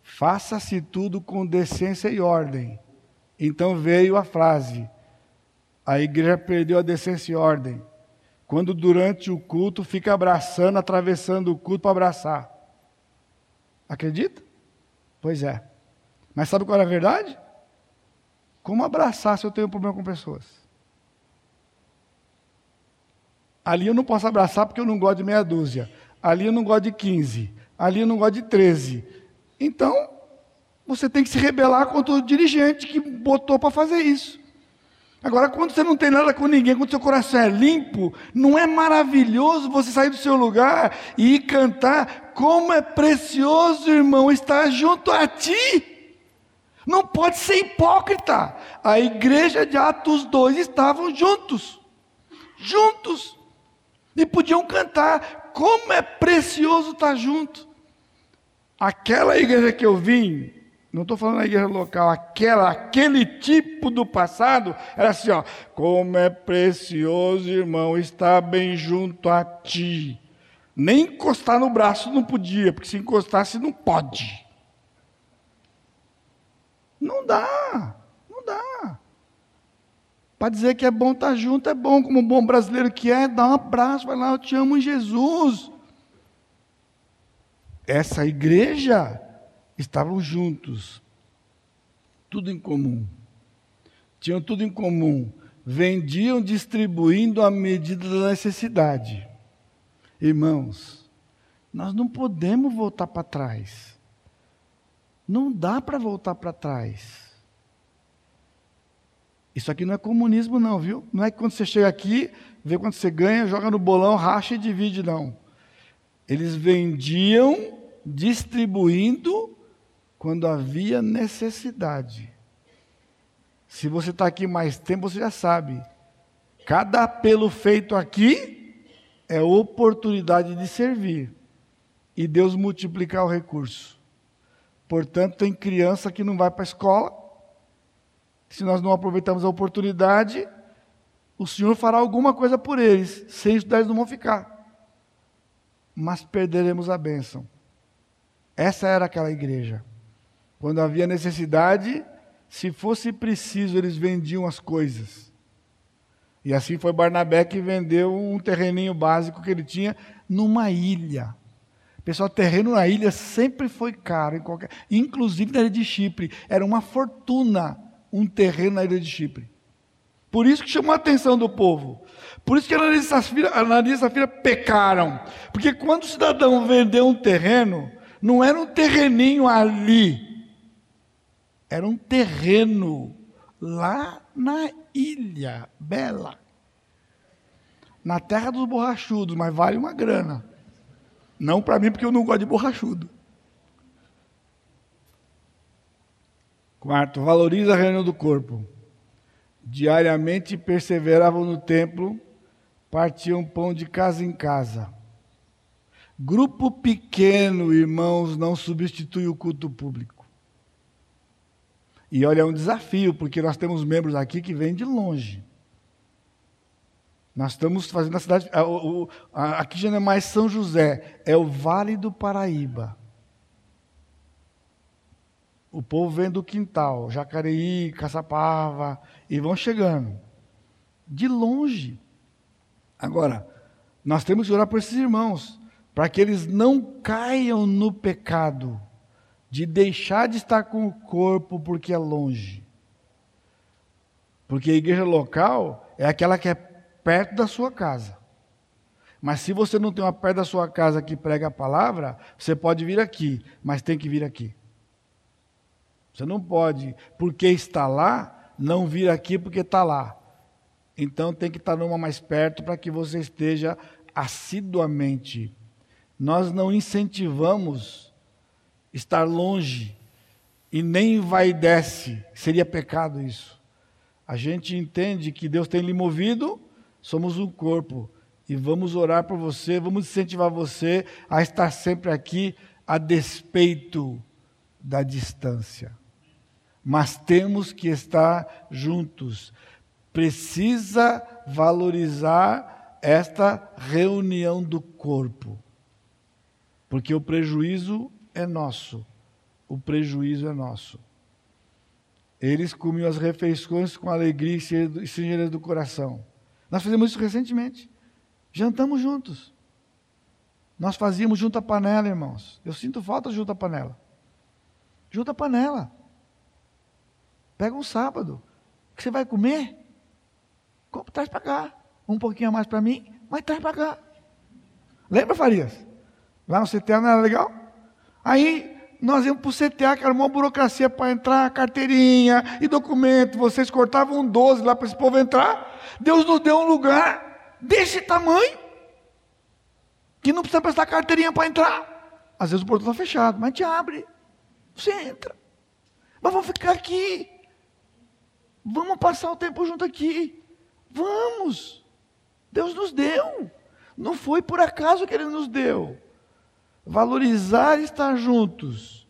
Faça-se tudo com decência e ordem. Então veio a frase: a igreja perdeu a decência e ordem. Quando durante o culto fica abraçando, atravessando o culto para abraçar. Acredita? Pois é. Mas sabe qual é a verdade? Como abraçar se eu tenho um problema com pessoas? Ali eu não posso abraçar porque eu não gosto de meia dúzia. Ali eu não gosto de 15. Ali eu não gosto de 13. Então, você tem que se rebelar contra o dirigente que botou para fazer isso. Agora, quando você não tem nada com ninguém, quando seu coração é limpo, não é maravilhoso você sair do seu lugar e cantar? Como é precioso, irmão, estar junto a ti. Não pode ser hipócrita. A igreja de Atos 2 estavam juntos. Juntos. E podiam cantar. Como é precioso estar junto. Aquela igreja que eu vim, não estou falando da igreja local, aquela, aquele tipo do passado, era assim, ó, como é precioso, irmão, estar bem junto a ti. Nem encostar no braço não podia, porque se encostasse não pode. Não dá, não dá. Para dizer que é bom estar junto, é bom, como um bom brasileiro que é, dá um abraço, vai lá, eu te amo em Jesus. Essa igreja estavam juntos, tudo em comum. Tinham tudo em comum. Vendiam distribuindo à medida da necessidade. Irmãos, nós não podemos voltar para trás. Não dá para voltar para trás. Isso aqui não é comunismo, não, viu? Não é que quando você chega aqui, vê quando você ganha, joga no bolão, racha e divide, não. Eles vendiam distribuindo quando havia necessidade. Se você está aqui mais tempo, você já sabe. Cada apelo feito aqui é oportunidade de servir e Deus multiplicar o recurso. Portanto, tem criança que não vai para a escola se nós não aproveitamos a oportunidade, o Senhor fará alguma coisa por eles, sem isso eles não vão ficar. Mas perderemos a bênção. Essa era aquela igreja. Quando havia necessidade, se fosse preciso, eles vendiam as coisas. E assim foi Barnabé que vendeu um terreninho básico que ele tinha numa ilha. Pessoal, terreno na ilha sempre foi caro, em qualquer, inclusive na ilha de Chipre. Era uma fortuna um terreno na ilha de Chipre. Por isso que chamou a atenção do povo. Por isso que Ananias e Safira pecaram. Porque quando o cidadão vendeu um terreno, não era um terreninho ali. Era um terreno lá na ilha bela. Na terra dos borrachudos, mas vale uma grana. Não para mim, porque eu não gosto de borrachudo. Quarto, valoriza a reunião do corpo. Diariamente perseveravam no templo, partiam pão de casa em casa. Grupo pequeno, irmãos, não substitui o culto público. E olha, é um desafio, porque nós temos membros aqui que vêm de longe. Nós estamos fazendo a cidade. aqui já não é mais São José, é o Vale do Paraíba. O povo vem do quintal, Jacareí, Caçapava, e vão chegando. De longe. Agora, nós temos que orar por esses irmãos, para que eles não caiam no pecado de deixar de estar com o corpo porque é longe. Porque a igreja local é aquela que é perto da sua casa. Mas se você não tem uma perto da sua casa que prega a palavra, você pode vir aqui, mas tem que vir aqui. Você não pode, porque está lá, não vir aqui porque está lá. Então tem que estar numa mais perto para que você esteja assiduamente. Nós não incentivamos estar longe e nem vai desce. Seria pecado isso. A gente entende que Deus tem lhe movido Somos um corpo e vamos orar por você, vamos incentivar você a estar sempre aqui a despeito da distância. Mas temos que estar juntos. Precisa valorizar esta reunião do corpo. Porque o prejuízo é nosso. O prejuízo é nosso. Eles comiam as refeições com alegria e singeleza do coração nós fizemos isso recentemente. Jantamos juntos. Nós fazíamos junto à panela, irmãos. Eu sinto falta junto à panela. Junto à panela. Pega um sábado. O que você vai comer? Compre, traz para cá. Um pouquinho a mais para mim, mas traz para cá. Lembra, Farias? Lá no CTA não era legal? Aí nós íamos para o CTA, que era uma burocracia para entrar, carteirinha e documento. Vocês cortavam 12 lá para esse povo entrar. Deus nos deu um lugar desse tamanho, que não precisa prestar carteirinha para entrar. Às vezes o portão está fechado, mas te abre. Você entra. Mas vamos ficar aqui. Vamos passar o tempo junto aqui. Vamos. Deus nos deu. Não foi por acaso que Ele nos deu valorizar estar juntos.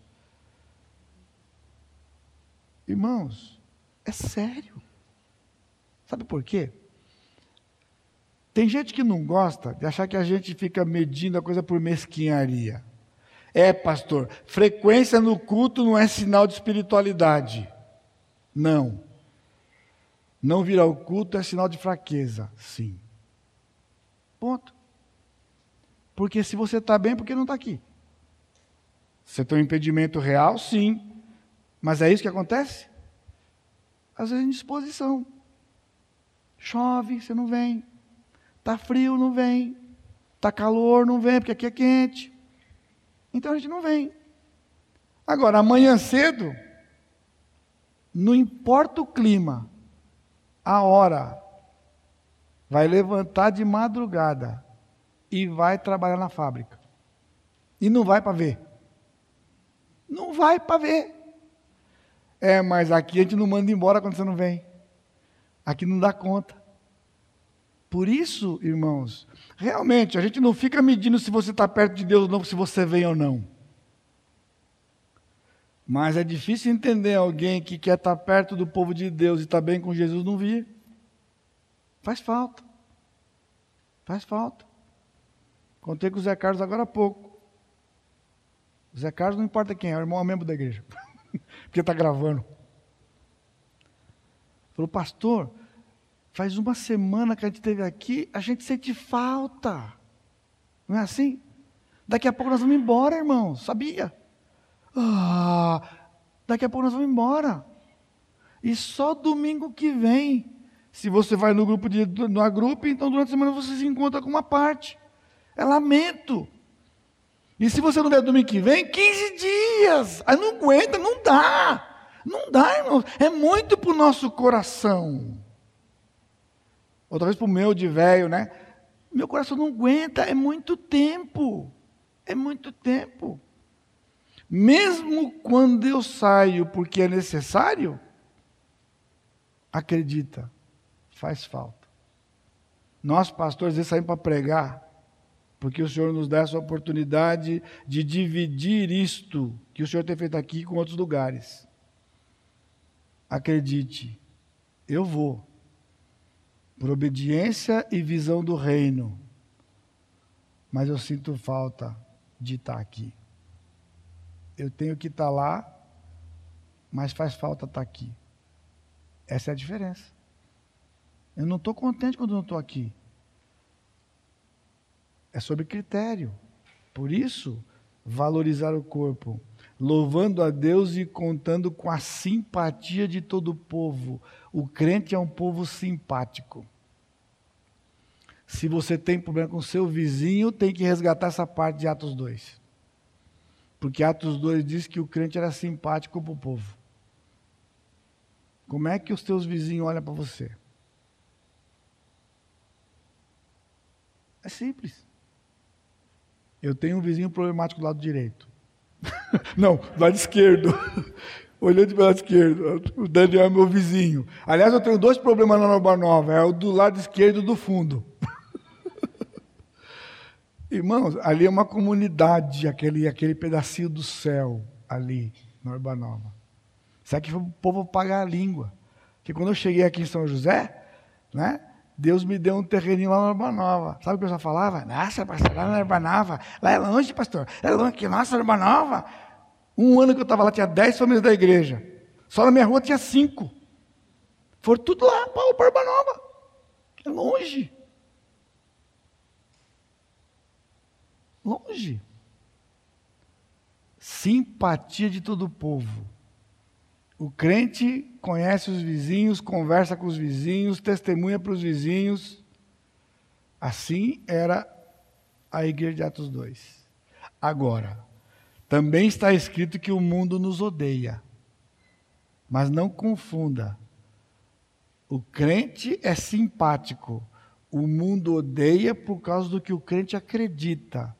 Irmãos, é sério. Sabe por quê? Tem gente que não gosta de achar que a gente fica medindo a coisa por mesquinharia. É, pastor, frequência no culto não é sinal de espiritualidade. Não. Não vir ao culto é sinal de fraqueza. Sim. Ponto. Porque se você está bem, por que não está aqui? Você tem um impedimento real? Sim. Mas é isso que acontece? Às vezes indisposição. Chove, você não vem. Está frio, não vem. Está calor, não vem, porque aqui é quente. Então a gente não vem. Agora, amanhã cedo, não importa o clima, a hora, vai levantar de madrugada e vai trabalhar na fábrica. E não vai para ver. Não vai para ver. É, mas aqui a gente não manda embora quando você não vem. Aqui não dá conta. Por isso, irmãos, realmente, a gente não fica medindo se você está perto de Deus ou não, se você vem ou não. Mas é difícil entender alguém que quer estar perto do povo de Deus e estar bem com Jesus não vir. Faz falta. Faz falta. Contei com o Zé Carlos agora há pouco. O Zé Carlos não importa quem é, é o irmão é membro da igreja. [laughs] Porque está gravando. Falou, pastor, faz uma semana que a gente esteve aqui, a gente sente falta. Não é assim? Daqui a pouco nós vamos embora, irmão. Sabia? Ah, daqui a pouco nós vamos embora. E só domingo que vem. Se você vai no grupo de no grupo, então durante a semana você se encontra com uma parte. É lamento. E se você não der domingo que vem, 15 dias. Aí não aguenta, não dá. Não dá, irmão. É muito para o nosso coração. Outra vez para o meu de velho, né? Meu coração não aguenta, é muito tempo. É muito tempo. Mesmo quando eu saio porque é necessário, acredita, faz falta. Nós, pastores, saímos para pregar, porque o Senhor nos dá essa oportunidade de dividir isto que o Senhor tem feito aqui com outros lugares. Acredite, eu vou, por obediência e visão do reino, mas eu sinto falta de estar aqui. Eu tenho que estar lá, mas faz falta estar aqui. Essa é a diferença. Eu não estou contente quando não estou aqui. É sobre critério. Por isso, valorizar o corpo, louvando a Deus e contando com a simpatia de todo o povo. O crente é um povo simpático. Se você tem problema com seu vizinho, tem que resgatar essa parte de Atos 2. Porque Atos 2 diz que o crente era simpático para o povo. Como é que os teus vizinhos olham para você? É simples. Eu tenho um vizinho problemático do lado direito. [laughs] Não, do lado esquerdo. [laughs] Olhando para o lado esquerdo. O Daniel é meu vizinho. Aliás, eu tenho dois problemas na Nova Nova. É o do lado esquerdo do fundo. Irmãos, ali é uma comunidade, aquele, aquele pedacinho do céu ali, na Urbanova. Sabe que o povo pagar a língua. Que quando eu cheguei aqui em São José, né? Deus me deu um terreninho lá na Urbanova. Sabe o que eu já falava? Nossa, pastor, lá na Urbanova. Lá é longe, pastor. É longe que nossa Urbanova. Um ano que eu estava lá, tinha dez famílias da igreja. Só na minha rua tinha cinco. Foram tudo lá para Urbanova. É longe. Longe. Simpatia de todo o povo. O crente conhece os vizinhos, conversa com os vizinhos, testemunha para os vizinhos. Assim era a igreja de Atos 2. Agora, também está escrito que o mundo nos odeia. Mas não confunda. O crente é simpático. O mundo odeia por causa do que o crente acredita.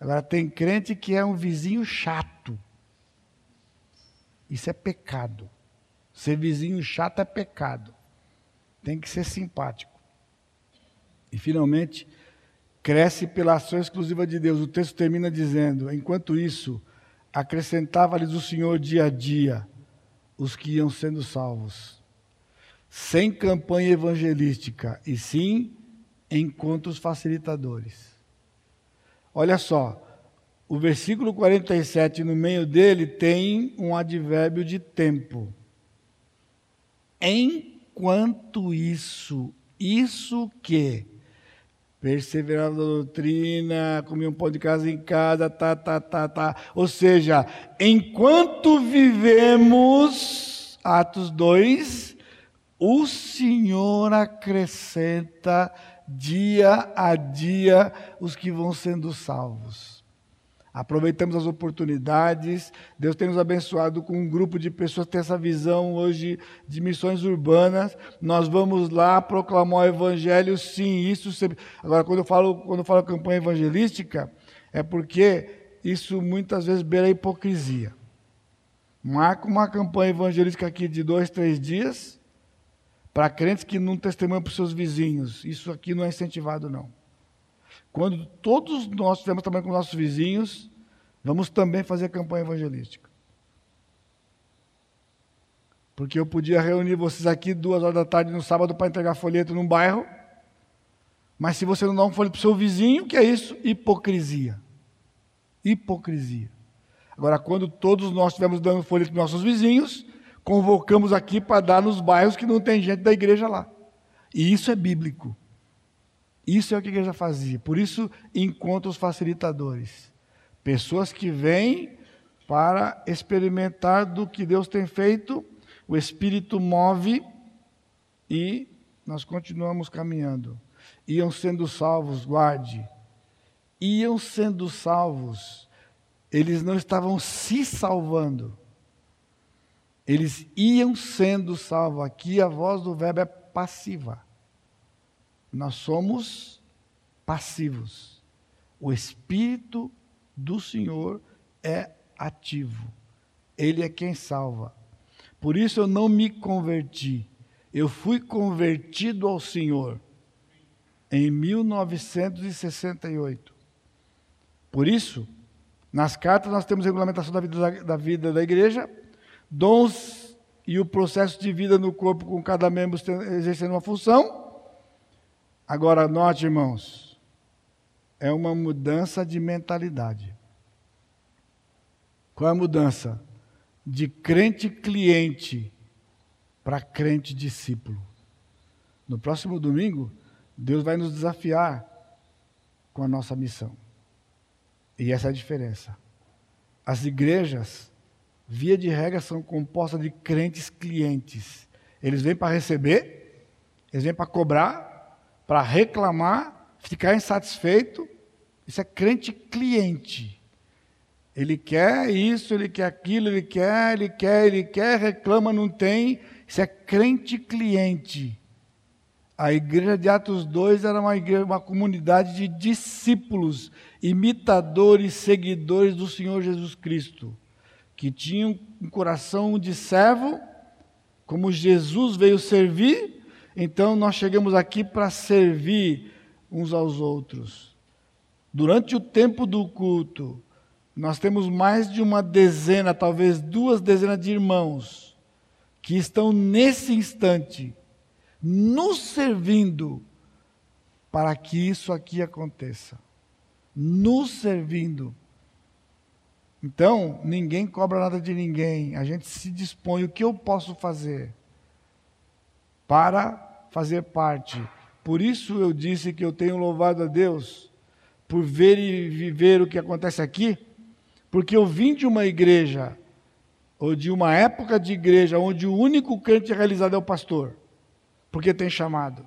Agora, tem crente que é um vizinho chato. Isso é pecado. Ser vizinho chato é pecado. Tem que ser simpático. E, finalmente, cresce pela ação exclusiva de Deus. O texto termina dizendo: Enquanto isso, acrescentava-lhes o Senhor dia a dia os que iam sendo salvos. Sem campanha evangelística, e sim encontros facilitadores. Olha só, o versículo 47, no meio dele, tem um advérbio de tempo. Enquanto isso, isso que? Perseverava na doutrina, comia um pão de casa em casa, tá, tá, tá, tá. Ou seja, enquanto vivemos, Atos 2, o Senhor acrescenta dia a dia os que vão sendo salvos. Aproveitamos as oportunidades. Deus tem nos abençoado com um grupo de pessoas que tem essa visão hoje de missões urbanas. Nós vamos lá proclamar o evangelho, sim, isso sempre. Agora, quando eu falo, quando eu falo campanha evangelística, é porque isso muitas vezes beira a hipocrisia. Marca uma campanha evangelística aqui de dois, três dias, para crentes que não testemunham para os seus vizinhos. Isso aqui não é incentivado, não. Quando todos nós estivermos também com nossos vizinhos, vamos também fazer campanha evangelística. Porque eu podia reunir vocês aqui duas horas da tarde no sábado para entregar folheto num bairro. Mas se você não dá um folheto para o seu vizinho, que é isso? Hipocrisia. Hipocrisia. Agora, quando todos nós estivermos dando folheto para nossos vizinhos, convocamos aqui para dar nos bairros que não tem gente da igreja lá. E isso é bíblico. Isso é o que a igreja fazia. Por isso, encontra os facilitadores. Pessoas que vêm para experimentar do que Deus tem feito, o Espírito move e nós continuamos caminhando. Iam sendo salvos, guarde. Iam sendo salvos. Eles não estavam se salvando. Eles iam sendo salvos. Aqui a voz do verbo é passiva. Nós somos passivos. O Espírito do Senhor é ativo. Ele é quem salva. Por isso eu não me converti. Eu fui convertido ao Senhor em 1968. Por isso, nas cartas nós temos regulamentação da vida da, da vida da igreja, dons e o processo de vida no corpo com cada membro exercendo uma função. Agora, note, irmãos, é uma mudança de mentalidade. Qual é a mudança? De crente cliente para crente discípulo. No próximo domingo, Deus vai nos desafiar com a nossa missão. E essa é a diferença. As igrejas, via de regra, são compostas de crentes clientes. Eles vêm para receber, eles vêm para cobrar, para reclamar, ficar insatisfeito. Isso é crente cliente. Ele quer isso, ele quer aquilo, ele quer, ele quer, ele quer, reclama, não tem. Isso é crente cliente. A igreja de Atos 2 era uma, igreja, uma comunidade de discípulos, imitadores, seguidores do Senhor Jesus Cristo, que tinham um coração de servo, como Jesus veio servir, então nós chegamos aqui para servir uns aos outros. Durante o tempo do culto, nós temos mais de uma dezena, talvez duas dezenas de irmãos que estão nesse instante nos servindo para que isso aqui aconteça. Nos servindo. Então, ninguém cobra nada de ninguém. A gente se dispõe. O que eu posso fazer para fazer parte. Por isso eu disse que eu tenho louvado a Deus por ver e viver o que acontece aqui, porque eu vim de uma igreja, ou de uma época de igreja, onde o único crente realizado é o pastor, porque tem chamado.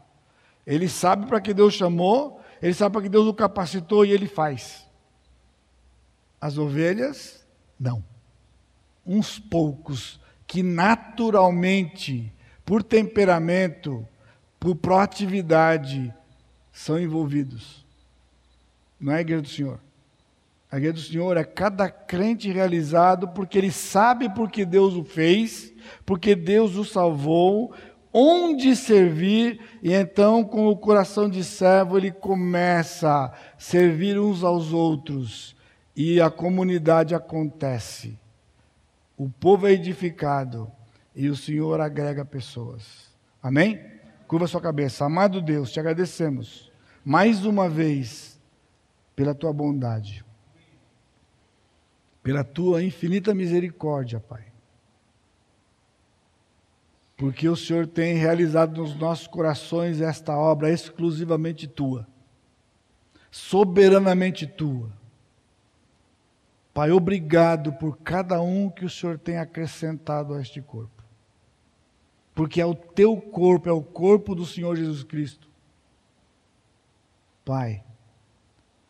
Ele sabe para que Deus chamou, ele sabe para que Deus o capacitou e ele faz. As ovelhas, não. Uns poucos que naturalmente, por temperamento, por proatividade, são envolvidos. Não é a igreja do Senhor. A igreja do Senhor é cada crente realizado porque ele sabe porque Deus o fez, porque Deus o salvou, onde servir, e então, com o coração de servo, ele começa a servir uns aos outros, e a comunidade acontece. O povo é edificado e o Senhor agrega pessoas. Amém? Curva sua cabeça. Amado Deus, te agradecemos mais uma vez pela tua bondade, pela tua infinita misericórdia, Pai. Porque o Senhor tem realizado nos nossos corações esta obra exclusivamente tua, soberanamente tua. Pai, obrigado por cada um que o Senhor tem acrescentado a este corpo porque é o teu corpo, é o corpo do Senhor Jesus Cristo. Pai,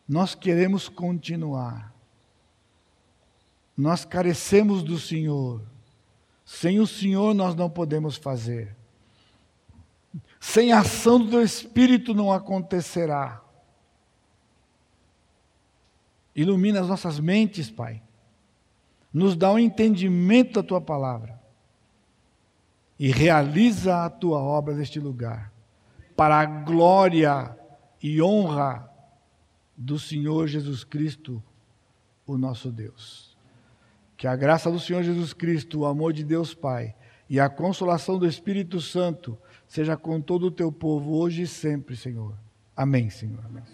nós queremos continuar. Nós carecemos do Senhor. Sem o Senhor nós não podemos fazer. Sem a ação do teu Espírito não acontecerá. Ilumina as nossas mentes, Pai. Nos dá um entendimento da tua palavra e realiza a tua obra neste lugar, para a glória e honra do Senhor Jesus Cristo, o nosso Deus. Que a graça do Senhor Jesus Cristo, o amor de Deus Pai e a consolação do Espírito Santo seja com todo o teu povo hoje e sempre, Senhor. Amém, Senhor. Amém.